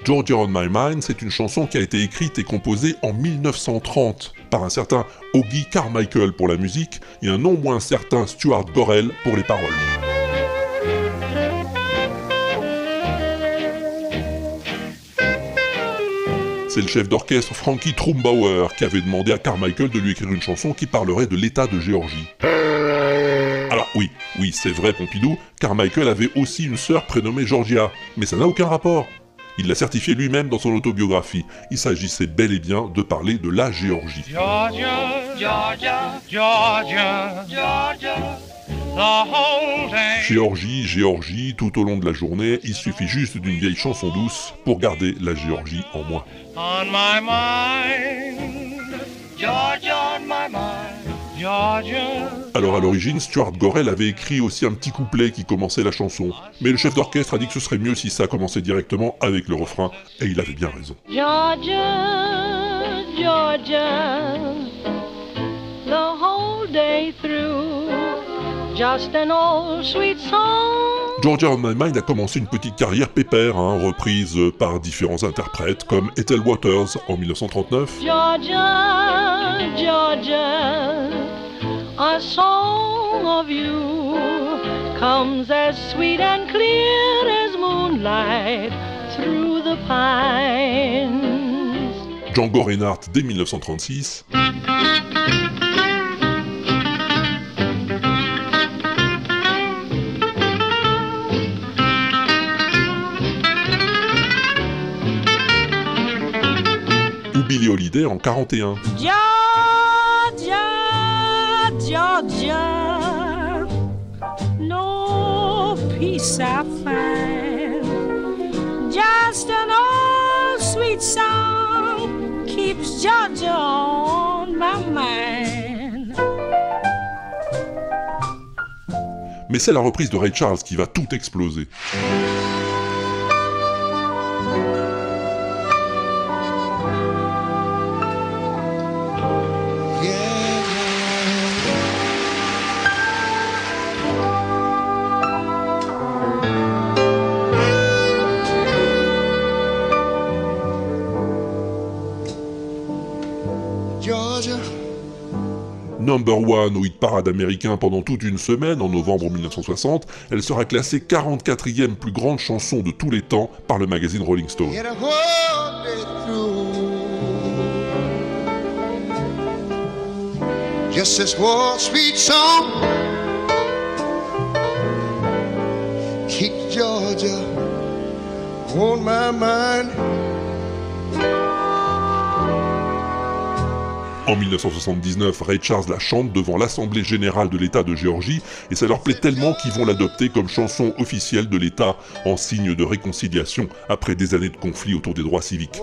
[SPEAKER 3] Georgia on My Mind, c'est une chanson qui a été écrite et composée en 1930 par un certain Augie Carmichael pour la musique et un non moins certain Stuart Gorel pour les paroles. C'est le chef d'orchestre Frankie Trumbauer qui avait demandé à Carmichael de lui écrire une chanson qui parlerait de l'État de Géorgie. Alors oui, oui, c'est vrai Pompidou, Carmichael avait aussi une sœur prénommée Georgia, mais ça n'a aucun rapport. Il l'a certifié lui-même dans son autobiographie. Il s'agissait bel et bien de parler de la Géorgie.
[SPEAKER 6] Georgia, Georgia, Georgia, Georgia, the whole day.
[SPEAKER 3] Géorgie, Géorgie, tout au long de la journée, il suffit juste d'une vieille chanson douce pour garder la Géorgie en moi.
[SPEAKER 6] On my mind, Georgia on my mind, Georgia.
[SPEAKER 3] Alors à l'origine, Stuart Gorel avait écrit aussi un petit couplet qui commençait la chanson, mais le chef d'orchestre a dit que ce serait mieux si ça commençait directement avec le refrain, et il avait bien raison.
[SPEAKER 6] Georgia, Georgia, the whole day through, just an old sweet song.
[SPEAKER 3] Georgia on My Mind a commencé une petite carrière pépère, hein, reprise par différents interprètes comme Ethel Waters en 1939,
[SPEAKER 6] Georgia, Georgia, a song of you comes as sweet and clear as moonlight through the pines.
[SPEAKER 3] Django Reinhardt dès 1936, ou Billie Holiday en 41.
[SPEAKER 6] Georgia,
[SPEAKER 3] Mais c'est la reprise de Ray Charles qui va tout exploser. Number One au hit parade américain pendant toute une semaine en novembre 1960, elle sera classée 44e plus grande chanson de tous les temps par le magazine Rolling Stone. En 1979, Ray Charles la chante devant l'Assemblée générale de l'État de Géorgie et ça leur plaît tellement qu'ils vont l'adopter comme chanson officielle de l'État en signe de réconciliation après des années de conflits autour des droits civiques.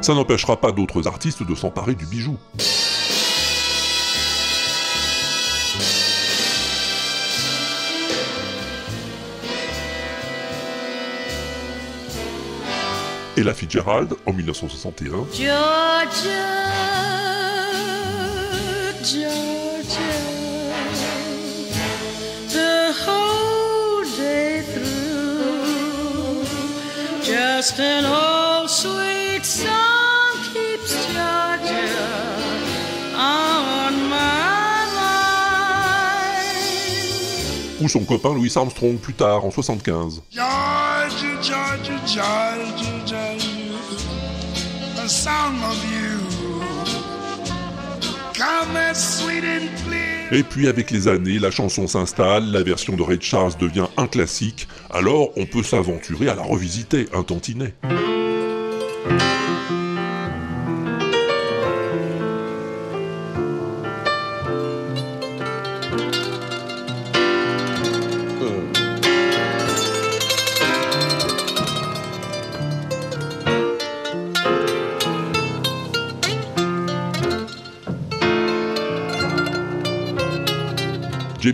[SPEAKER 3] Ça n'empêchera pas d'autres artistes de s'emparer du bijou. Ella Fitzgerald en 1961,
[SPEAKER 6] Georgia, Georgia, the whole day through, just an old sweet song keeps Georgia on my mind.
[SPEAKER 3] ou son copain Louis Armstrong plus tard en 75.
[SPEAKER 6] Georgia, Georgia, Georgia, Georgia,
[SPEAKER 3] Et puis avec les années, la chanson s'installe, la version de Ray Charles devient un classique, alors on peut s'aventurer à la revisiter un tantinet.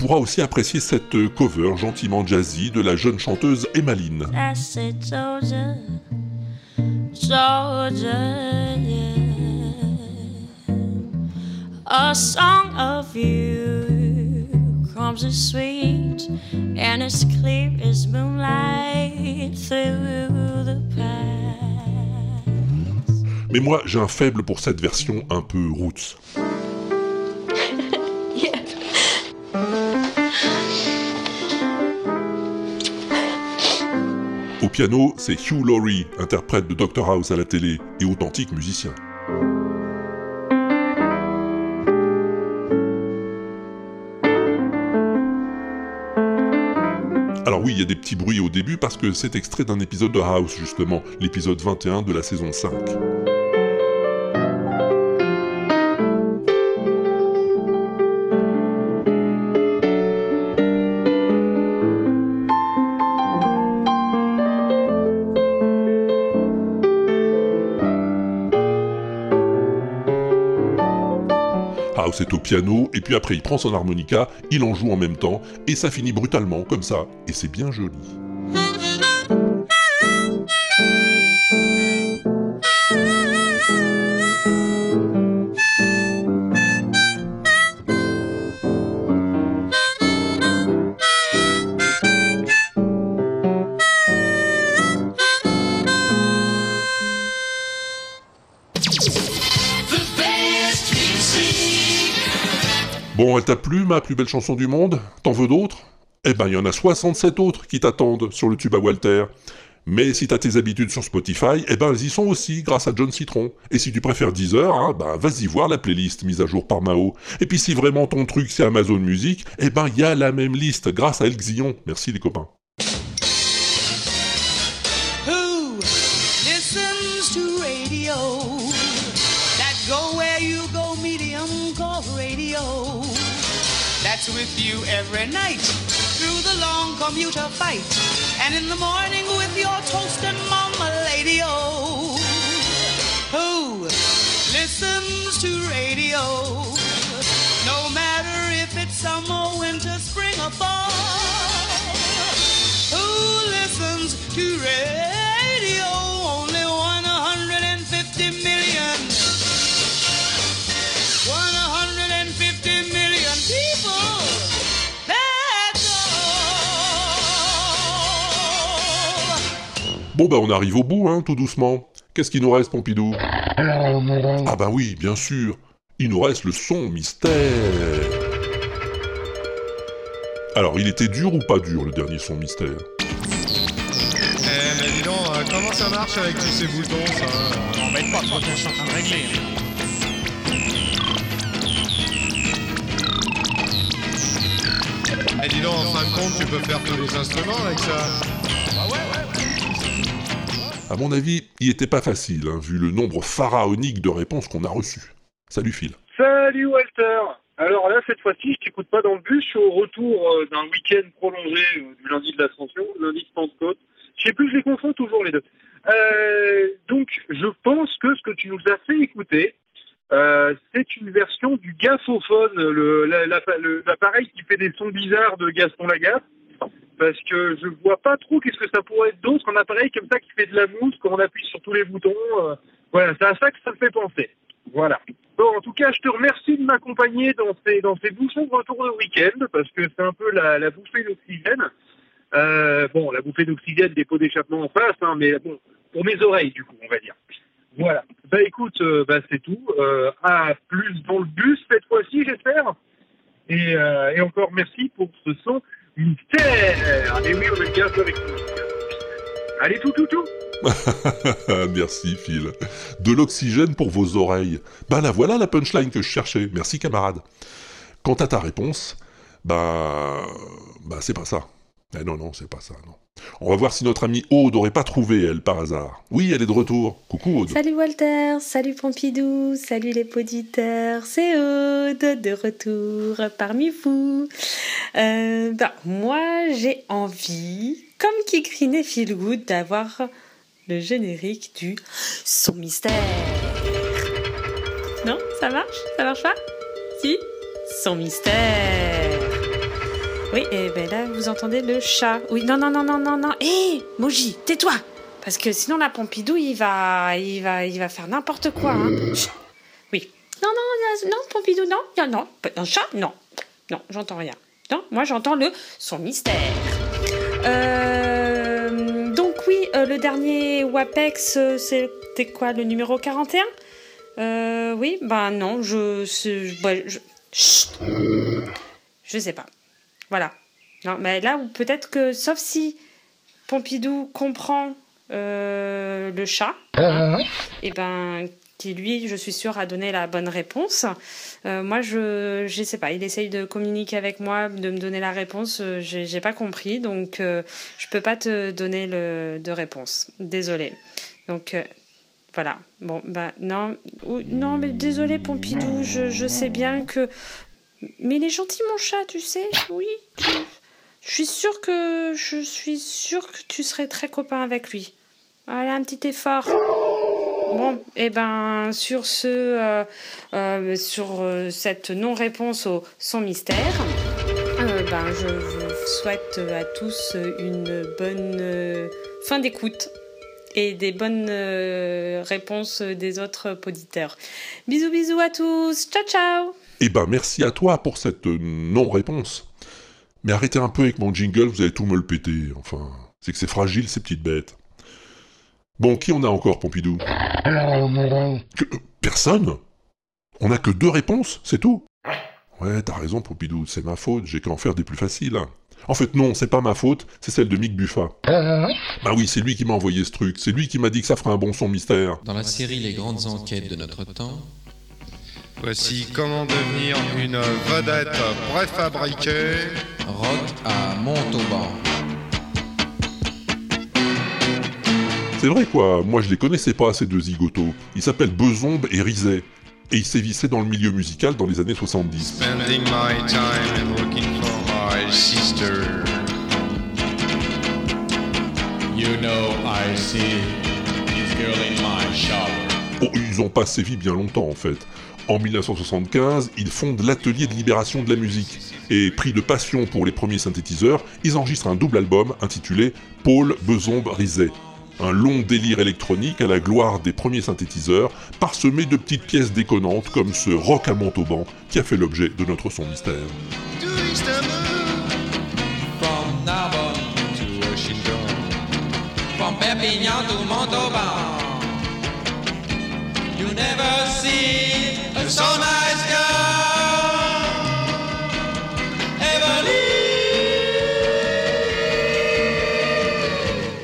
[SPEAKER 3] pourra aussi apprécier cette euh, cover gentiment jazzy de la jeune chanteuse Emmaline.
[SPEAKER 6] That's it, soldier. Soldier, yeah. A song of you comes as sweet and as clear as moonlight through the past.
[SPEAKER 3] Mais moi, j'ai un faible pour cette version un peu roots. Piano, c'est Hugh Laurie, interprète de Dr House à la télé et authentique musicien. Alors oui, il y a des petits bruits au début parce que c'est extrait d'un épisode de House justement, l'épisode 21 de la saison 5. House est au piano, et puis après il prend son harmonica, il en joue en même temps, et ça finit brutalement, comme ça, et c'est bien joli. Elle t'a plu, ma plus belle chanson du monde? T'en veux d'autres? Eh ben, il y en a 67 autres qui t'attendent sur le tube à Walter. Mais si t'as tes habitudes sur Spotify, eh ben elles y sont aussi, grâce à John Citron. Et si tu préfères Deezer, hein, ben vas-y voir la playlist mise à jour par Mao. Et puis si vraiment ton truc c'est Amazon Music, eh ben il y a la même liste, grâce à El Xion. Merci les copains.
[SPEAKER 10] With you every night through the long commuter fight. And in the morning with your toast and mama lady oh. Who listens to radio? No matter if it's summer, winter, spring, or fall. Who listens to radio?
[SPEAKER 3] Bon bah on arrive au bout, hein, tout doucement. Qu'est-ce qu'il nous reste, Pompidou? Ah bah oui, bien sûr. Il nous reste le son mystère. Alors, il était dur ou pas dur, le dernier son mystère?
[SPEAKER 8] Eh, mais dis donc, euh, comment ça marche avec tous ces boutons, ça?
[SPEAKER 15] Embête pas, trop, je suis en train de régler.
[SPEAKER 8] Eh, dis donc, en fin de compte, tu peux faire tous les instruments avec ça
[SPEAKER 3] À mon avis, il était pas facile, hein, vu le nombre pharaonique de réponses qu'on a reçues. Salut Phil.
[SPEAKER 21] Salut Walter Alors là, cette fois-ci, je t'écoute pas dans le bus, je suis au retour euh, d'un week-end prolongé euh, du lundi de l'Ascension, lundi de Pentecôte. Je sais plus, je les confonds toujours les deux. Euh, donc, je pense que ce que tu nous as fait écouter, c'est une version du le- l'appareil qui fait des sons bizarres de Gaston Lagaffe. Parce que je vois pas trop qu'est-ce que ça pourrait être d'autre, un appareil comme ça qui fait de la mousse quand on appuie sur tous les boutons. euh, voilà, c'est à ça que ça me fait penser. Voilà. Bon, en tout cas, je te remercie de m'accompagner dans ces, dans ces bouchons de retour de week-end, parce que c'est un peu la, bouffée d'oxygène. Euh, bon, la bouffée d'oxygène des pots d'échappement en face, hein, mais bon, pour mes oreilles, du coup, on va dire. Voilà. Bah écoute, euh, bah, c'est tout. Euh, à plus dans le bus cette fois-ci, j'espère. Et encore merci pour ce son mystère. Avec. Allez, tout, tout, tout.
[SPEAKER 3] Merci Phil. De l'oxygène pour vos oreilles. Ben la voilà la punchline que je cherchais. Merci camarade. Quant à ta réponse, bah, bah c'est pas ça. Eh non, non, c'est pas ça, non. On va voir si notre amie Aude aurait pas trouvé, elle, par hasard. Oui, elle est de retour. Coucou Aude.
[SPEAKER 22] Salut Walter, salut Pompidou, salut les poditeurs, c'est Aude de retour parmi vous. Euh, ben, moi j'ai envie, comme Kikrin et Feelgood, d'avoir le générique du Son Mystère. Non Ça marche? Ça marche pas? Si? Son Mystère. Oui, et ben là vous entendez le chat. Oui, non, non, non, non, non, non. Hé, Moji, tais-toi Parce que sinon la Pompidou, il va, il va, il va faire n'importe quoi. hein. Oui. Non, non, non, Pompidou, non, non, non, un chat, non, non, j'entends rien. Non, moi j'entends le son mystère. Euh, donc oui, euh, le dernier WAPEX, euh, c'était quoi, le numéro 41 euh, Oui, bah non, je, bah, je, Chut. je sais pas. Voilà. Non, mais là, peut-être que, sauf si Pompidou comprend euh, le chat, et ben, qui lui, je suis sûre, a donné la bonne réponse. Euh, moi, je, je sais pas. Il essaye de communiquer avec moi, de me donner la réponse. euh, J'ai j'ai pas compris, donc euh, je peux pas te donner le, de réponse. Désolée. Donc euh, voilà. Bon, bah non, non, mais désolé Pompidou. Je, je sais bien que, mais il est gentil mon chat, tu sais. Oui. tu- Je suis sûre que je suis sûre que tu serais très copain avec lui. Allez, un petit effort. Bon, et ben sur ce, euh, euh, sur euh, cette non-réponse au son mystère, ben je vous souhaite à tous une bonne fin d'écoute et des bonnes réponses des autres auditeurs. Bisous bisous à tous, ciao ciao.
[SPEAKER 3] Eh ben, merci à toi pour cette euh, non-réponse. Mais arrêtez un peu avec mon jingle, vous allez tout me le péter. Enfin, c'est que c'est fragile, ces petites bêtes. Bon, qui on a encore, Pompidou? Que- euh, Personne? On a que deux réponses, c'est tout? Ouais, t'as raison, Pompidou, c'est ma faute, j'ai qu'à en faire des plus faciles. En fait, non, c'est pas ma faute, c'est celle de Mick Buffa. Bah oui, c'est lui qui m'a envoyé ce truc, c'est lui qui m'a dit que ça ferait un bon son mystère.
[SPEAKER 23] Dans la série Les grandes enquêtes de notre temps,
[SPEAKER 8] Voici comment devenir une vedette préfabriquée.
[SPEAKER 23] Rock à Montauban.
[SPEAKER 3] C'est vrai quoi, moi je les connaissais pas ces deux zigotos. Ils s'appellent Bezombe et Rizet. Et ils sévissaient dans le milieu musical dans les années 70.
[SPEAKER 8] Spending my time and looking for my sister.
[SPEAKER 24] You know I see this girl in my shop.
[SPEAKER 3] Oh, ils ont pas sévi bien longtemps en fait. En 1975, ils fondent l'Atelier de libération de la musique. Et pris de passion pour les premiers synthétiseurs, ils enregistrent un double album intitulé Paul Bezombe Rizet. Un long délire électronique à la gloire des premiers synthétiseurs, parsemé de petites pièces déconnantes comme ce rock à Montauban qui a fait l'objet de notre son mystère.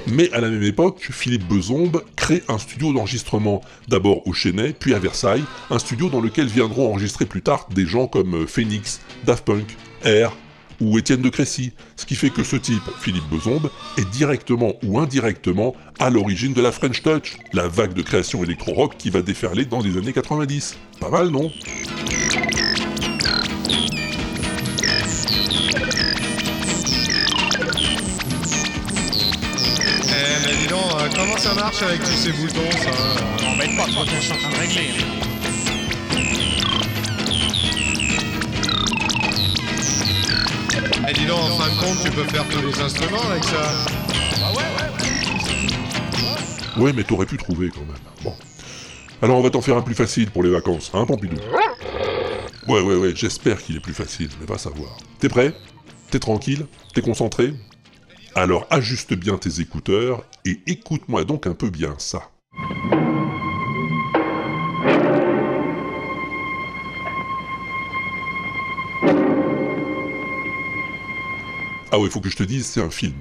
[SPEAKER 3] Mais à la même époque, Philippe Bezombe crée un studio d'enregistrement, d'abord au Chesnay, puis à Versailles, un studio dans lequel viendront enregistrer plus tard des gens comme euh, Phoenix, Daft Punk, Air ou Étienne de Crécy, ce qui fait que ce type, Philippe Bezombe, est directement ou indirectement à l'origine de la French Touch, la vague de création électro-rock qui va déferler dans les années 90. Pas mal, non?
[SPEAKER 8] Eh, mais dis donc, euh, comment ça marche avec tous ces boutons, ça?
[SPEAKER 7] On pas trop, je suis en train de régler.
[SPEAKER 8] Eh, dis donc, en fin de compte, tu peux faire tous les instruments avec ça.
[SPEAKER 3] Ouais, mais t'aurais pu trouver quand même. Bon. Alors on va t'en faire un plus facile pour les vacances, hein, Pompidou? Ouais, ouais, ouais, j'espère qu'il est plus facile, mais va savoir. T'es prêt? T'es tranquille? T'es concentré? Alors ajuste bien tes écouteurs et écoute-moi donc un peu bien ça. Ah ouais, faut que je te dise, c'est un film.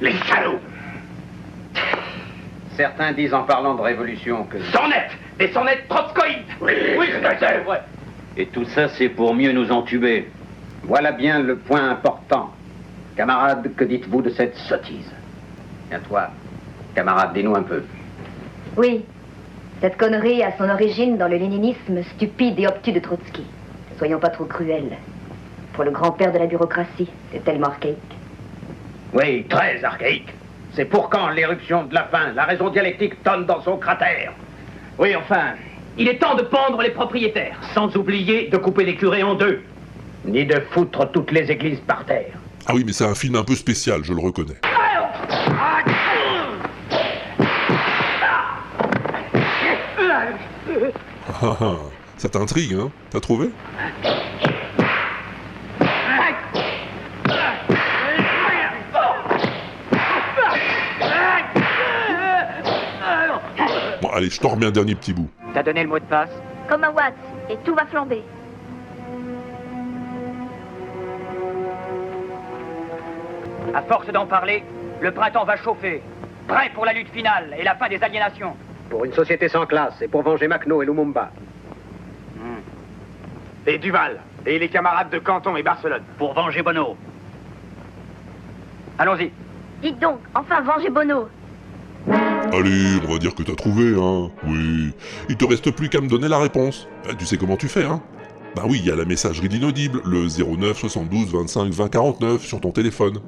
[SPEAKER 25] Les salauds
[SPEAKER 26] certains disent en parlant de révolution que...
[SPEAKER 27] Sonnettes Des sonnettes trotskoïdes Oui, oui, c'est vrai.
[SPEAKER 26] Et tout ça, c'est pour mieux nous entuber. Voilà bien le point important. Camarade, que dites-vous de cette sottise? Tiens, toi, camarade, dis-nous un peu.
[SPEAKER 28] Oui, cette connerie a son origine dans le léninisme stupide et obtus de Trotsky. Soyons pas trop cruels. Pour le grand-père de la bureaucratie, c'est tellement archaïque.
[SPEAKER 27] Oui, très archaïque.
[SPEAKER 26] C'est pour quand l'éruption de la fin La raison dialectique tonne dans son cratère.
[SPEAKER 27] Oui, enfin, il est temps de pendre les propriétaires, sans oublier de couper les curés en deux.
[SPEAKER 26] Ni de foutre toutes les églises par terre.
[SPEAKER 3] Ah oui, mais c'est un film un peu spécial, je le reconnais. Ah, ah, ça t'intrigue, hein? T'as trouvé? Bon, allez, je t'en remets un dernier petit bout.
[SPEAKER 27] T'as donné le mot de passe?
[SPEAKER 28] Comme un Watts, et tout va flamber.
[SPEAKER 27] À force d'en parler, le printemps va chauffer. Prêt pour la lutte finale et la fin des aliénations.
[SPEAKER 26] Pour une société sans classe, et pour venger Macno et Lumumba.
[SPEAKER 27] Et Duval. Et les camarades de Canton et Barcelone. Pour venger Bono. Allons-y.
[SPEAKER 28] Dites donc, enfin vengez Bono.
[SPEAKER 3] Allez, on va dire que t'as trouvé, hein. Oui. Il te reste plus qu'à me donner la réponse. Ah, tu sais comment tu fais, hein Bah oui, il y a la messagerie de l'inaudible, le 09 72 25 20 49 sur ton téléphone.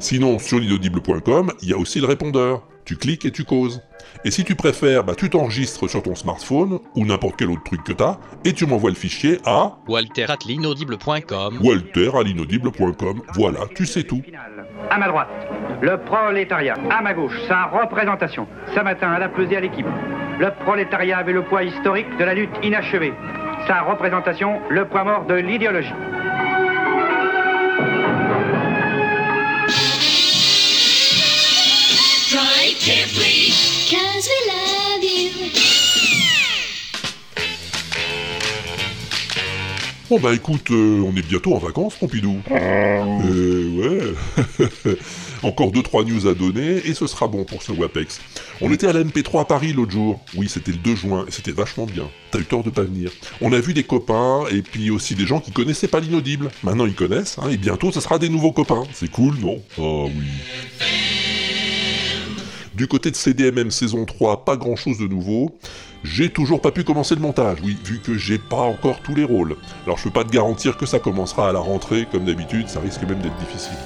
[SPEAKER 3] Sinon, sur l'inaudible.com, il y a aussi le répondeur. Tu cliques et tu causes. Et si tu préfères, bah tu t'enregistres sur ton smartphone ou n'importe quel autre truc que t'as et tu m'envoies le fichier à
[SPEAKER 25] Walter at l'inaudible.com.
[SPEAKER 3] walter à l'inaudible.com. Voilà, tu sais tout.
[SPEAKER 27] À ma droite, le prolétariat. À ma gauche, sa représentation. Ce matin, à la pesée à l'équipe. Le prolétariat avait le poids historique de la lutte inachevée. Sa représentation, le poids mort de l'idéologie.
[SPEAKER 3] Bon bah écoute, euh, on est bientôt en vacances, Pompidou. Euh, ouais. Encore 2-3 news à donner et ce sera bon pour ce WAPEX. On était à la MP3 à Paris l'autre jour. Oui, c'était le 2 juin et c'était vachement bien. T'as eu tort de pas venir. On a vu des copains et puis aussi des gens qui connaissaient pas l'inaudible. Maintenant ils connaissent hein, et bientôt ça sera des nouveaux copains. C'est cool, non? Ah oui. Du côté de CDMM saison 3, pas grand chose de nouveau. J'ai toujours pas pu commencer le montage, oui, vu que j'ai pas encore tous les rôles. Alors je peux pas te garantir que ça commencera à la rentrée, comme d'habitude, ça risque même d'être difficile.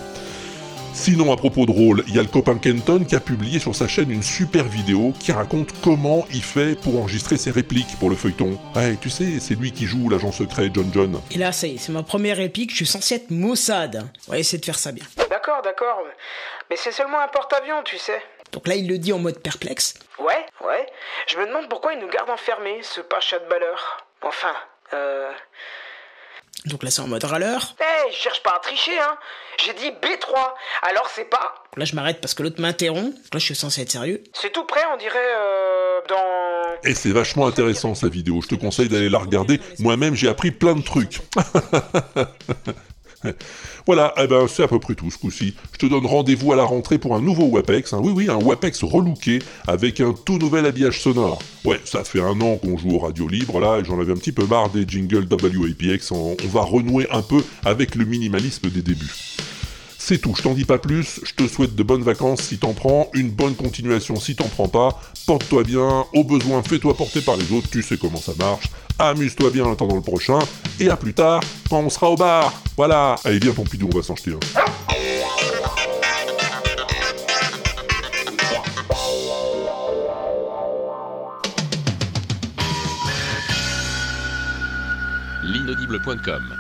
[SPEAKER 3] Sinon, à propos de rôle, il y a le copain Kenton qui a publié sur sa chaîne une super vidéo qui raconte comment il fait pour enregistrer ses répliques pour le feuilleton. Ouais, tu sais, c'est lui qui joue l'agent secret John John.
[SPEAKER 29] Et là, ça y est, c'est ma première épique, je suis censé être Mossad. On va essayer de faire ça bien.
[SPEAKER 30] D'accord, d'accord. Mais c'est seulement un porte-avions, tu sais.
[SPEAKER 29] Donc là, il le dit en mode perplexe.
[SPEAKER 30] Ouais, ouais. Je me demande pourquoi il nous garde enfermés, ce pacha de balleur. Enfin, euh...
[SPEAKER 29] Donc là, c'est en mode râleur.
[SPEAKER 30] Hey, je cherche pas à tricher, hein. J'ai dit B3, alors c'est pas...
[SPEAKER 29] Là, je m'arrête parce que l'autre m'interrompt. Donc Là, je suis censé être sérieux.
[SPEAKER 30] C'est tout prêt, on dirait, euh... dans...
[SPEAKER 3] Et c'est vachement intéressant sa vidéo, je te conseille d'aller la regarder. Moi-même, j'ai appris plein de trucs. Voilà, eh ben c'est à peu près tout ce coup-ci. Je te donne rendez-vous à la rentrée pour un nouveau WAPEX. hein. Oui, oui, un WAPEX relooké avec un tout nouvel habillage sonore. Ouais, ça fait un an qu'on joue aux radios libres là, et j'en avais un petit peu marre des jingles WAPX. On, on va renouer un peu avec le minimalisme des débuts. C'est tout, je t'en dis pas plus, je te souhaite de bonnes vacances si t'en prends, une bonne continuation si t'en prends pas, porte-toi bien, au besoin fais-toi porter par les autres, tu sais comment ça marche, amuse-toi bien en attendant le prochain, et à plus tard, quand on sera au bar, voilà, allez viens Pompidou, on va s'en jeter.
[SPEAKER 25] L'inaudible.com